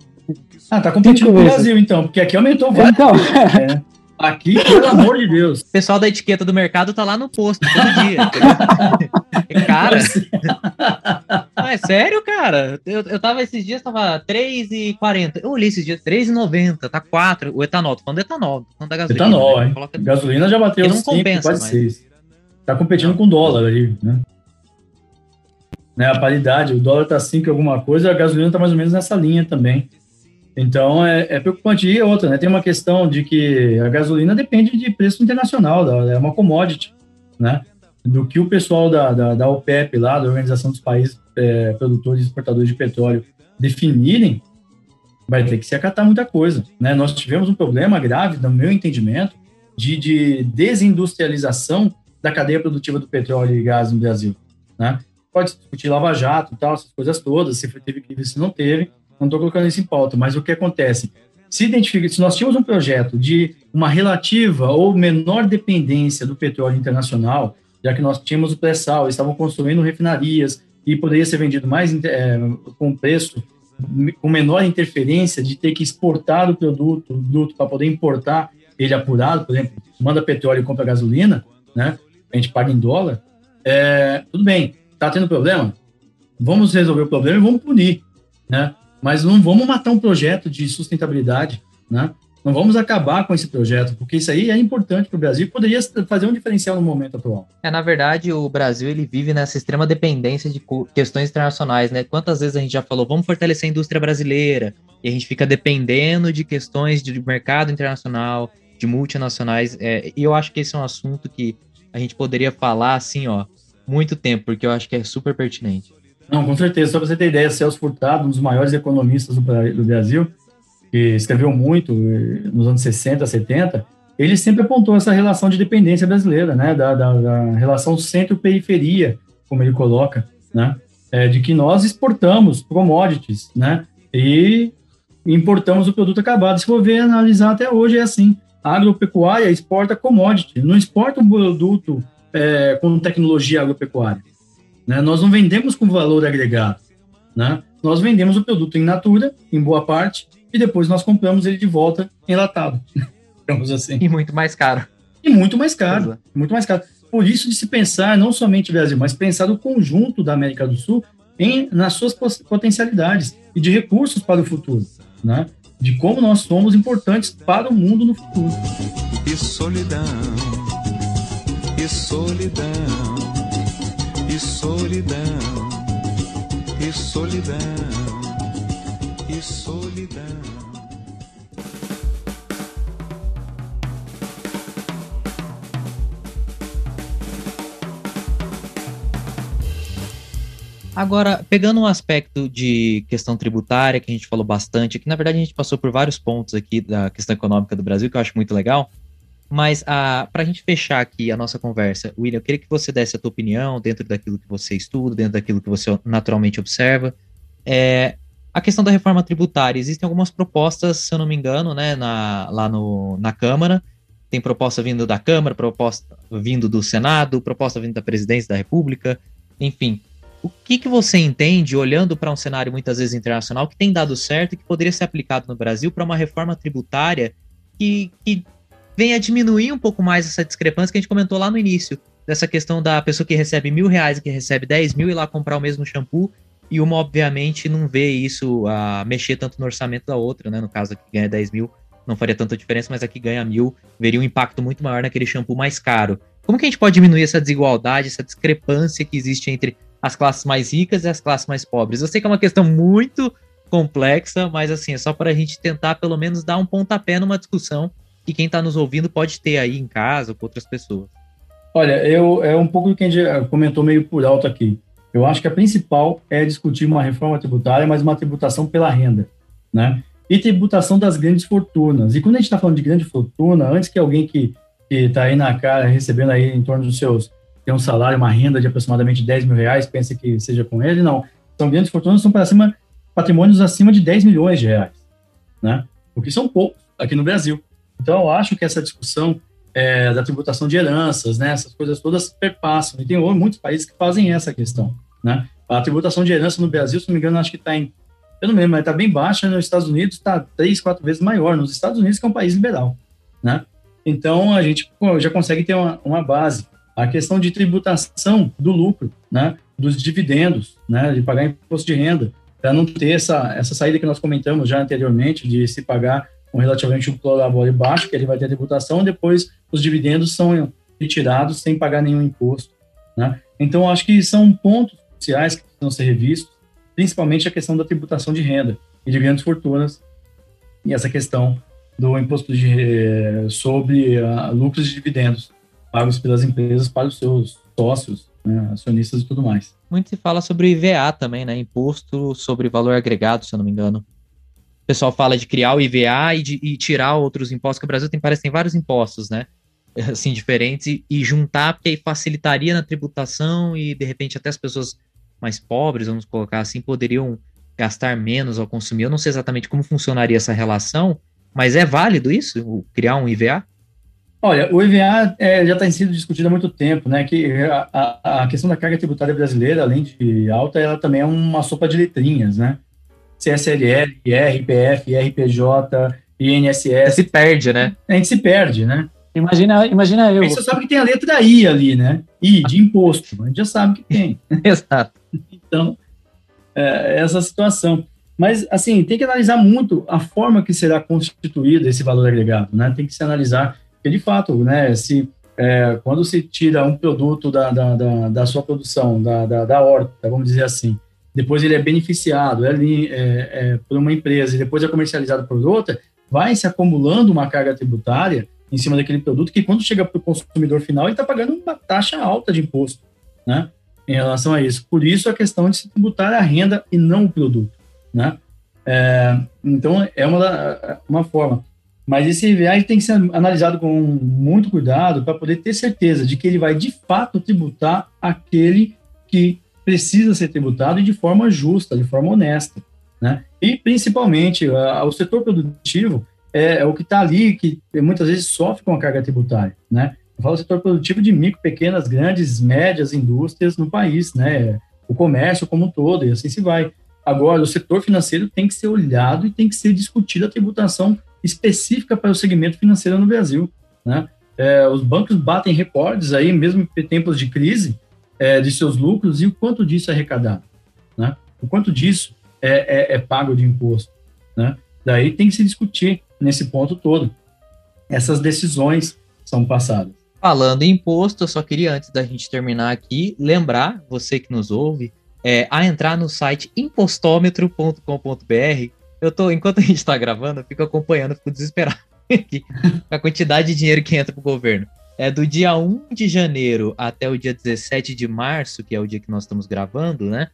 Ah, tá competindo cinco com o Brasil, então, porque aqui aumentou várias então. [LAUGHS] É. Aqui, pelo amor de Deus. O pessoal da etiqueta do mercado tá lá no posto todo dia. [LAUGHS] cara. é sério, cara. Eu, eu tava esses dias, tava 3,40. Eu olhei esses dias, 3,90. Tá 4. O etanol, tô falando do etanol. Tô falando da gasolina. Etanol, né? hein? Coloca... Gasolina já bateu não 5, compensa, quase mas... 6. Tá competindo com dólar ali, né? né? A paridade, o dólar tá 5 alguma coisa, a gasolina tá mais ou menos nessa linha também. Então é, é, preocupante. E outra, né? Tem uma questão de que a gasolina depende de preço internacional, é uma commodity, né? Do que o pessoal da, da, da OPEP lá, da Organização dos Países é, Produtores e Exportadores de Petróleo, definirem, vai ter que se acatar muita coisa, né? Nós tivemos um problema grave, no meu entendimento, de, de desindustrialização da cadeia produtiva do petróleo e gás no Brasil, né? Pode discutir lava-jato e tal, essas coisas todas, se teve que se não teve, não estou colocando isso em pauta, mas o que acontece? Se identifica, se nós tínhamos um projeto de uma relativa ou menor dependência do petróleo internacional, já que nós tínhamos o pré-sal, estavam construindo refinarias e poderia ser vendido mais é, com preço com menor interferência de ter que exportar o produto, produto para poder importar ele apurado, por exemplo, manda petróleo e compra gasolina, né? A gente paga em dólar. É, tudo bem, tá tendo problema? Vamos resolver o problema e vamos punir, né? Mas não vamos matar um projeto de sustentabilidade, né? Não vamos acabar com esse projeto, porque isso aí é importante para o Brasil e poderia fazer um diferencial no momento atual. É, na verdade, o Brasil ele vive nessa extrema dependência de questões internacionais, né? Quantas vezes a gente já falou, vamos fortalecer a indústria brasileira, e a gente fica dependendo de questões de mercado internacional, de multinacionais, é, e eu acho que esse é um assunto que a gente poderia falar assim, ó, muito tempo, porque eu acho que é super pertinente. Não, com certeza. Só para você ter ideia, Celso Furtado, um dos maiores economistas do, Brasil, que escreveu muito eh, nos anos 60, 70, ele sempre apontou essa relação de dependência brasileira, né, da, da, da relação centro-periferia, como ele coloca, né, é, de que nós exportamos commodities, né, e importamos o produto acabado. Se for ver, analisar até hoje é assim. A agropecuária exporta commodity, não exporta um produto é, com tecnologia agropecuária. Né? Nós não vendemos com valor agregado. Né? Nós vendemos o produto em natura, em boa parte, e depois nós compramos ele de volta enlatado. [LAUGHS] Digamos assim. E muito mais caro. E muito mais caro. Muito mais caro. Por isso de se pensar, não somente Brasil, mas pensar no conjunto da América do Sul, em, nas suas potencialidades e de recursos para o futuro, né? de como nós somos importantes para o mundo no futuro. E solidão, e solidão, solidão, e solidão, e solidão. Agora, pegando um aspecto de questão tributária, que a gente falou bastante, que na verdade a gente passou por vários pontos aqui da questão econômica do Brasil, que eu acho muito legal, mas para a gente fechar aqui a nossa conversa, William, eu queria que você desse a tua opinião dentro daquilo que você estuda, dentro daquilo que você naturalmente observa. É, a questão da reforma tributária, existem algumas propostas, se eu não me engano, né, na, lá no, na Câmara, tem proposta vindo da Câmara, proposta vindo do Senado, proposta vindo da Presidência da República, enfim. O que, que você entende, olhando para um cenário muitas vezes internacional, que tem dado certo e que poderia ser aplicado no Brasil para uma reforma tributária que, que venha diminuir um pouco mais essa discrepância que a gente comentou lá no início, dessa questão da pessoa que recebe mil reais e que recebe dez mil e lá comprar o mesmo shampoo, e uma, obviamente, não vê isso a mexer tanto no orçamento da outra, né? No caso, que ganha 10 mil, não faria tanta diferença, mas aqui ganha mil, veria um impacto muito maior naquele shampoo mais caro. Como que a gente pode diminuir essa desigualdade, essa discrepância que existe entre as classes mais ricas e as classes mais pobres. Eu sei que é uma questão muito complexa, mas assim, é só para a gente tentar pelo menos dar um pontapé numa discussão que quem está nos ouvindo pode ter aí em casa ou com outras pessoas. Olha, eu, é um pouco do que a gente comentou meio por alto aqui. Eu acho que a principal é discutir uma reforma tributária, mas uma tributação pela renda, né? E tributação das grandes fortunas. E quando a gente está falando de grande fortuna, antes que alguém que está aí na cara recebendo aí em torno dos seus tem um salário, uma renda de aproximadamente 10 mil reais, pensa que seja com ele, não. São grandes fortunas, são para cima, patrimônios acima de 10 milhões de reais, né? O que são poucos aqui no Brasil. Então, eu acho que essa discussão é, da tributação de heranças, né, essas coisas todas perpassam. E tem muitos países que fazem essa questão, né? A tributação de herança no Brasil, se não me engano, acho que está em, eu não lembro, mas está bem baixa. Nos Estados Unidos está três, quatro vezes maior. Nos Estados Unidos, que é um país liberal, né? Então, a gente já consegue ter uma, uma base a questão de tributação do lucro, né, dos dividendos, né, de pagar imposto de renda, para não ter essa, essa saída que nós comentamos já anteriormente, de se pagar um relativamente um prolabore baixo, que ele vai ter tributação, depois os dividendos são retirados sem pagar nenhum imposto. Né? Então, acho que são pontos sociais que precisam ser revistos, principalmente a questão da tributação de renda e de grandes fortunas, e essa questão do imposto de, eh, sobre uh, lucros e dividendos pagos pelas empresas para os seus sócios, né, acionistas e tudo mais. Muito se fala sobre IVA também, né? Imposto sobre valor agregado, se eu não me engano. Pessoal fala de criar o IVA e, de, e tirar outros impostos, que o Brasil tem, parece tem vários impostos, né? [LAUGHS] Assim, diferentes, e, e juntar, porque aí facilitaria na tributação e, de repente, até as pessoas mais pobres, vamos colocar assim, poderiam gastar menos ao consumir. Eu não sei exatamente como funcionaria essa relação, mas é válido isso, criar um IVA? Olha, o IVA é, já está sendo discutido há muito tempo, né? Que a, a, questão da carga tributária brasileira, além de alta, ela também é uma sopa de letrinhas, né? CSLL, RPF, RPJ, INSS. Se perde, né? A gente se perde, né? Imagina, imagina eu. Aí você sabe que tem a letra I ali, né? I, de imposto. A gente já sabe que tem. [LAUGHS] Exato. Então, é, essa situação. Mas, assim, tem que analisar muito a forma que será constituído esse valor agregado, né? Tem que se analisar porque, de fato, né, se, é, quando se tira um produto da, da, da, da sua produção, da, da, da, horta, vamos dizer assim, depois ele é beneficiado é, é, é, por uma empresa e depois é comercializado por outra, vai se acumulando uma carga tributária em cima daquele produto que, quando chega para o consumidor final, ele está pagando uma taxa alta de imposto, né? Em relação a isso. Por isso, a questão de se tributar a renda e não o produto, né? É, então, é uma, uma forma. Mas esse IVA tem que ser analisado com muito cuidado para poder ter certeza de que ele vai de fato tributar aquele que precisa ser tributado e de forma justa, de forma honesta. Né? E principalmente o setor produtivo é, é o que está ali, que muitas vezes sofre com a carga tributária. Né? Eu falo setor produtivo de micro, pequenas, grandes, médias indústrias no país, né? o comércio como um todo, e assim se vai. Agora, o setor financeiro tem que ser olhado e tem que ser discutida a tributação específica para o segmento financeiro no Brasil. Né? É, os bancos batem recordes aí, mesmo em tempos de crise, é, de seus lucros e o quanto disso é arrecadado. né? O quanto disso é, é, é pago de imposto, né? Daí tem que se discutir nesse ponto todo. Essas decisões são passadas. Falando em imposto, eu só queria, antes da gente terminar aqui, lembrar, você que nos ouve, é, a entrar no site impostômetro.com.br. Eu tô, enquanto a gente está gravando, eu fico acompanhando, fico desesperado [LAUGHS] a quantidade de dinheiro que entra pro governo. É do dia 1 de janeiro até o dia 17 de março, que é o dia que nós estamos gravando, né?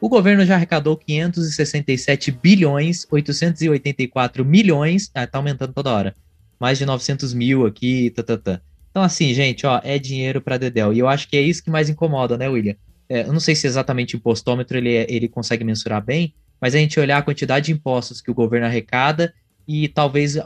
O governo já arrecadou 567 bilhões, 884 milhões, ah, tá aumentando toda hora. Mais de 900 mil aqui, tá, tá, tá. Então, assim, gente, ó, é dinheiro para Dedel. E eu acho que é isso que mais incomoda, né, William? É, eu não sei se exatamente o impostômetro ele, é, ele consegue mensurar bem, mas a gente olhar a quantidade de impostos que o governo arrecada e talvez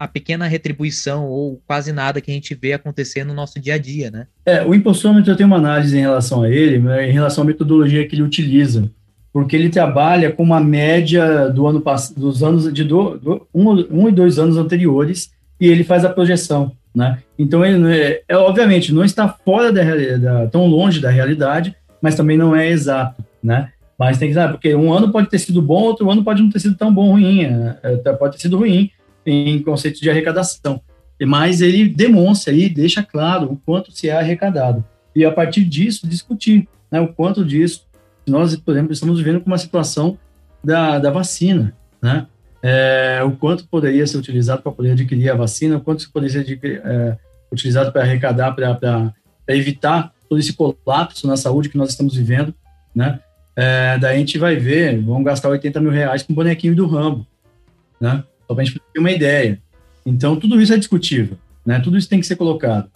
a pequena retribuição ou quase nada que a gente vê acontecer no nosso dia a dia, né? É, o impostômetro eu tenho uma análise em relação a ele, né, em relação à metodologia que ele utiliza, porque ele trabalha com uma média do ano dos anos de do, do, um, um e dois anos anteriores e ele faz a projeção, né? Então ele é, é obviamente não está fora da, da tão longe da realidade, mas também não é exato, né? Mas tem que saber, porque um ano pode ter sido bom, outro ano pode não ter sido tão bom, ruim, é, é pode ter sido ruim, em conceito de arrecadação. Mas ele demonstra aí, deixa claro o quanto se é arrecadado. E a partir disso, discutir né, o quanto disso. Nós, por exemplo, estamos vivendo com uma situação da, da vacina, né? É, o quanto poderia ser utilizado para poder adquirir a vacina, o quanto poderia ser é, utilizado para arrecadar, para evitar todo esse colapso na saúde que nós estamos vivendo, né? É, daí a gente vai ver, vamos gastar 80 mil reais com bonequinho do Rambo, né? Só para a gente ter uma ideia. Então, tudo isso é discutível, né? Tudo isso tem que ser colocado.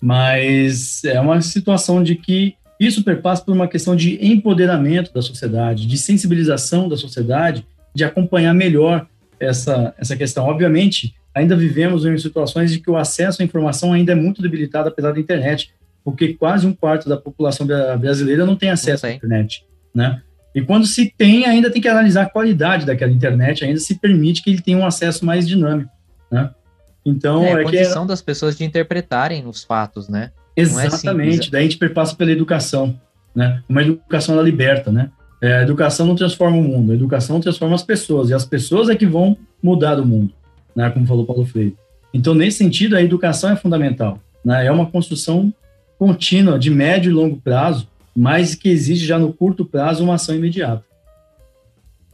Mas é uma situação de que isso perpassa por uma questão de empoderamento da sociedade, de sensibilização da sociedade, de acompanhar melhor essa, essa questão. Obviamente, ainda vivemos em situações de que o acesso à informação ainda é muito debilitado, apesar da internet, porque quase um quarto da população brasileira não tem acesso não à internet, né? E quando se tem, ainda tem que analisar a qualidade daquela internet, ainda se permite que ele tenha um acesso mais dinâmico, né? Então, é, é a condição é... das pessoas de interpretarem os fatos, né? É Exatamente, é daí a gente perpassa pela educação, né? Uma educação ela liberta, né? É, a educação não transforma o mundo, a educação transforma as pessoas, e as pessoas é que vão mudar o mundo, né? Como falou Paulo Freire. Então, nesse sentido, a educação é fundamental, né? É uma construção contínua, de médio e longo prazo, mas que exige já no curto prazo uma ação imediata.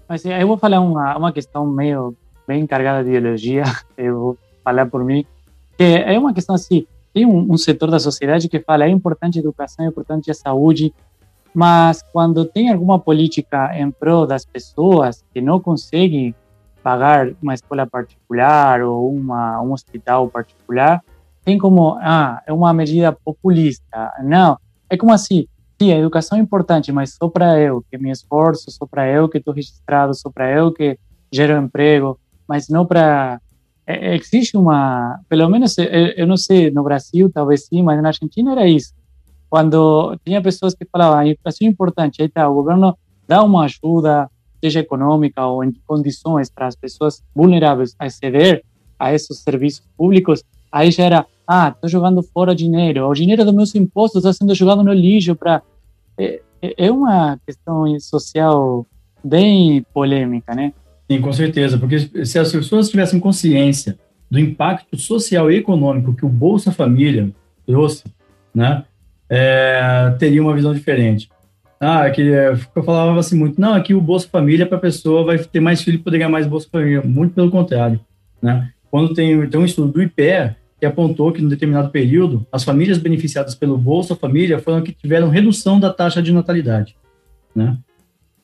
Mas eu vou falar uma, uma questão meio bem carregada de ideologia, [LAUGHS] eu vou falar por mim, que é uma questão assim, tem um, um setor da sociedade que fala é importante a educação, é importante a saúde, mas quando tem alguma política em prol das pessoas que não conseguem pagar uma escola particular ou uma, um hospital particular, tem como, ah, é uma medida populista. Não, é como assim, sim, a educação é importante, mas só para eu, que me esforço, só para eu que estou registrado, só para eu que gero emprego, mas não para é, é, existe uma, pelo menos eu, eu, não sei no Brasil, talvez sim, mas na Argentina era isso. Quando tinha pessoas que falavam, a educação é importante, aí tá, o governo dá uma ajuda, seja econômica ou em condições para as pessoas vulneráveis aceder a esses serviços públicos, aí já era, ah, estou jogando fora dinheiro, o dinheiro dos meus impostos está sendo jogado no lixo para... É, é, é uma questão social bem polêmica, né? Sim, com certeza, porque se as pessoas tivessem consciência do impacto social e econômico que o Bolsa Família trouxe, né, é, teria uma visão diferente. Ah, que é, eu falava assim muito, não, aqui o Bolsa Família para a pessoa vai ter mais filho e poder ganhar mais Bolsa Família. Muito pelo contrário, né? Quando tem, tem um estudo do IPEA que apontou que, em determinado período, as famílias beneficiadas pelo Bolsa Família foram que tiveram redução da taxa de natalidade. Né?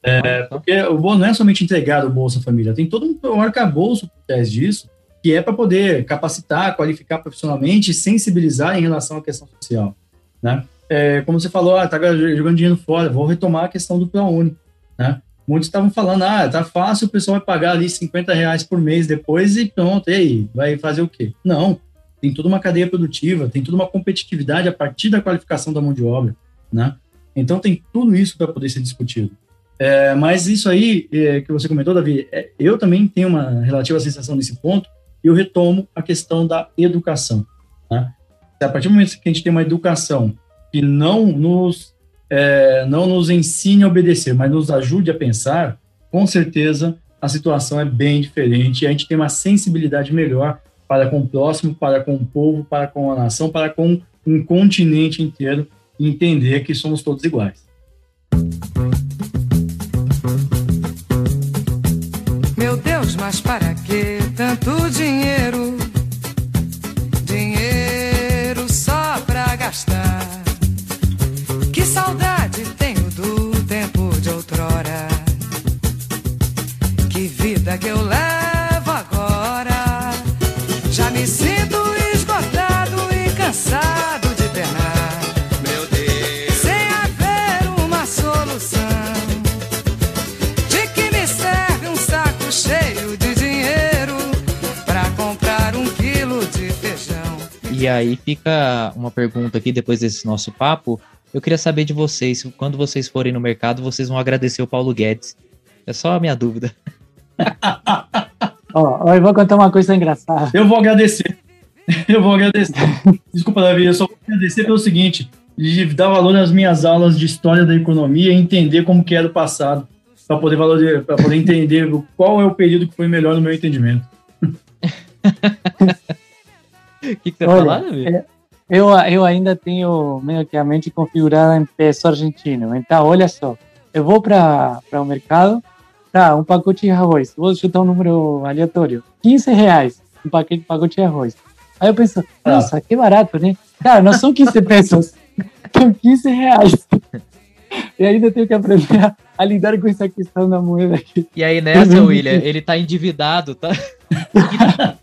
É, porque o bolo não é somente entregar o Bolsa Família, tem todo um arcabouço por trás disso, que é para poder capacitar, qualificar profissionalmente e sensibilizar em relação à questão social. Né? É, como você falou, ah, tá jogando dinheiro fora, vou retomar a questão do ProUni. Né? Muitos estavam falando, ah, tá fácil, o pessoal vai pagar ali 50 reais por mês depois e pronto, e aí, vai fazer o quê? Não, tem toda uma cadeia produtiva, tem toda uma competitividade a partir da qualificação da mão de obra, né? Então tem tudo isso para poder ser discutido. É, mas isso aí é, que você comentou, Davi, é, eu também tenho uma relativa sensação nesse ponto e eu retomo a questão da educação. Né? A partir do momento que a gente tem uma educação que não nos é, não nos ensine a obedecer, mas nos ajude a pensar, com certeza a situação é bem diferente e a gente tem uma sensibilidade melhor para com o próximo, para com o povo, para com a nação, para com um continente inteiro entender que somos todos iguais. Meu Deus, mas para que tanto? Dinheiro E aí fica uma pergunta aqui depois desse nosso papo. Eu queria saber de vocês, se quando vocês forem no mercado, vocês vão agradecer o Paulo Guedes. É só a minha dúvida. [LAUGHS] Ó, ó, eu vou contar uma coisa engraçada. Eu vou agradecer. Eu vou agradecer. Desculpa, Davi, eu só vou agradecer pelo seguinte, de dar valor nas minhas aulas de história da economia e entender como que era o passado, para poder valorizar, para poder entender qual é o período que foi melhor no meu entendimento. [LAUGHS] O que, que você Olha, falar, Davi? é- Eu, eu ainda tenho meio que a mente configurada em peso argentino. Então, olha só. Eu vou para o mercado, tá, um pacote de arroz. Vou chutar um número aleatório. 15 reais um paquete, pacote de arroz. Aí eu penso, nossa, que barato, né? Cara, não são 15 [LAUGHS] pesos, são 15 reais. E ainda tenho que aprender a, a lidar com essa questão da moeda aqui. E aí nessa, Uhum. William, ele tá endividado, tá? [LAUGHS]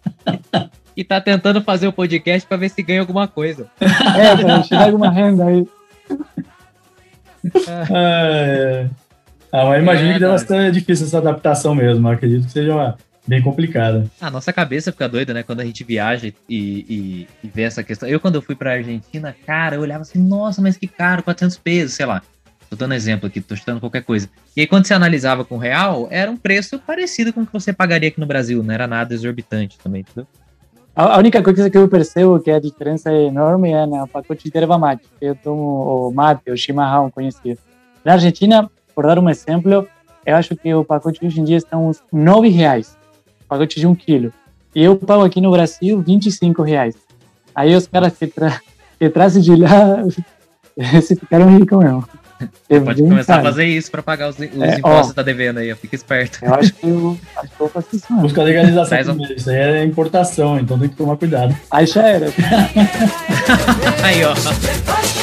e tá tentando fazer o podcast pra ver se ganha alguma coisa. [LAUGHS] É, para tirar alguma renda aí. É, Ah, mas imagino É, que deve cara. ser difícil essa adaptação mesmo. Eu acredito que seja uma- bem complicada. A nossa cabeça fica doida, né? Quando a gente viaja e, e, e vê essa questão. Eu, quando eu fui pra Argentina, cara, eu olhava assim, nossa, mas que caro, 400 pesos, sei lá. Tô dando exemplo aqui, tô chutando qualquer coisa. E aí, quando você analisava com o real, era um preço parecido com o que você pagaria aqui no Brasil, não era nada exorbitante também, entendeu? A única coisa que eu percebo que a diferença é enorme é no pacote de erva mate. Eu tomo o mate, o chimarrão conhecido. Na Argentina, por dar um exemplo, eu acho que o pacote hoje em dia está uns 9 reais. Pacote de um quilo. E eu pago aqui no Brasil 25 reais. Aí os caras que, tra que trazem de lá [LAUGHS] se ficaram ricos mesmo. É Pode começar caro. a fazer isso pra pagar os, os É, impostos ó. que tá devendo aí, ó. Fica esperto. Eu acho que eu, acho que eu vou fazer isso. Busca legalização um- primeiro. Isso aí é importação, então tem que tomar cuidado. Aí já era. [LAUGHS] Aí, ó. [LAUGHS]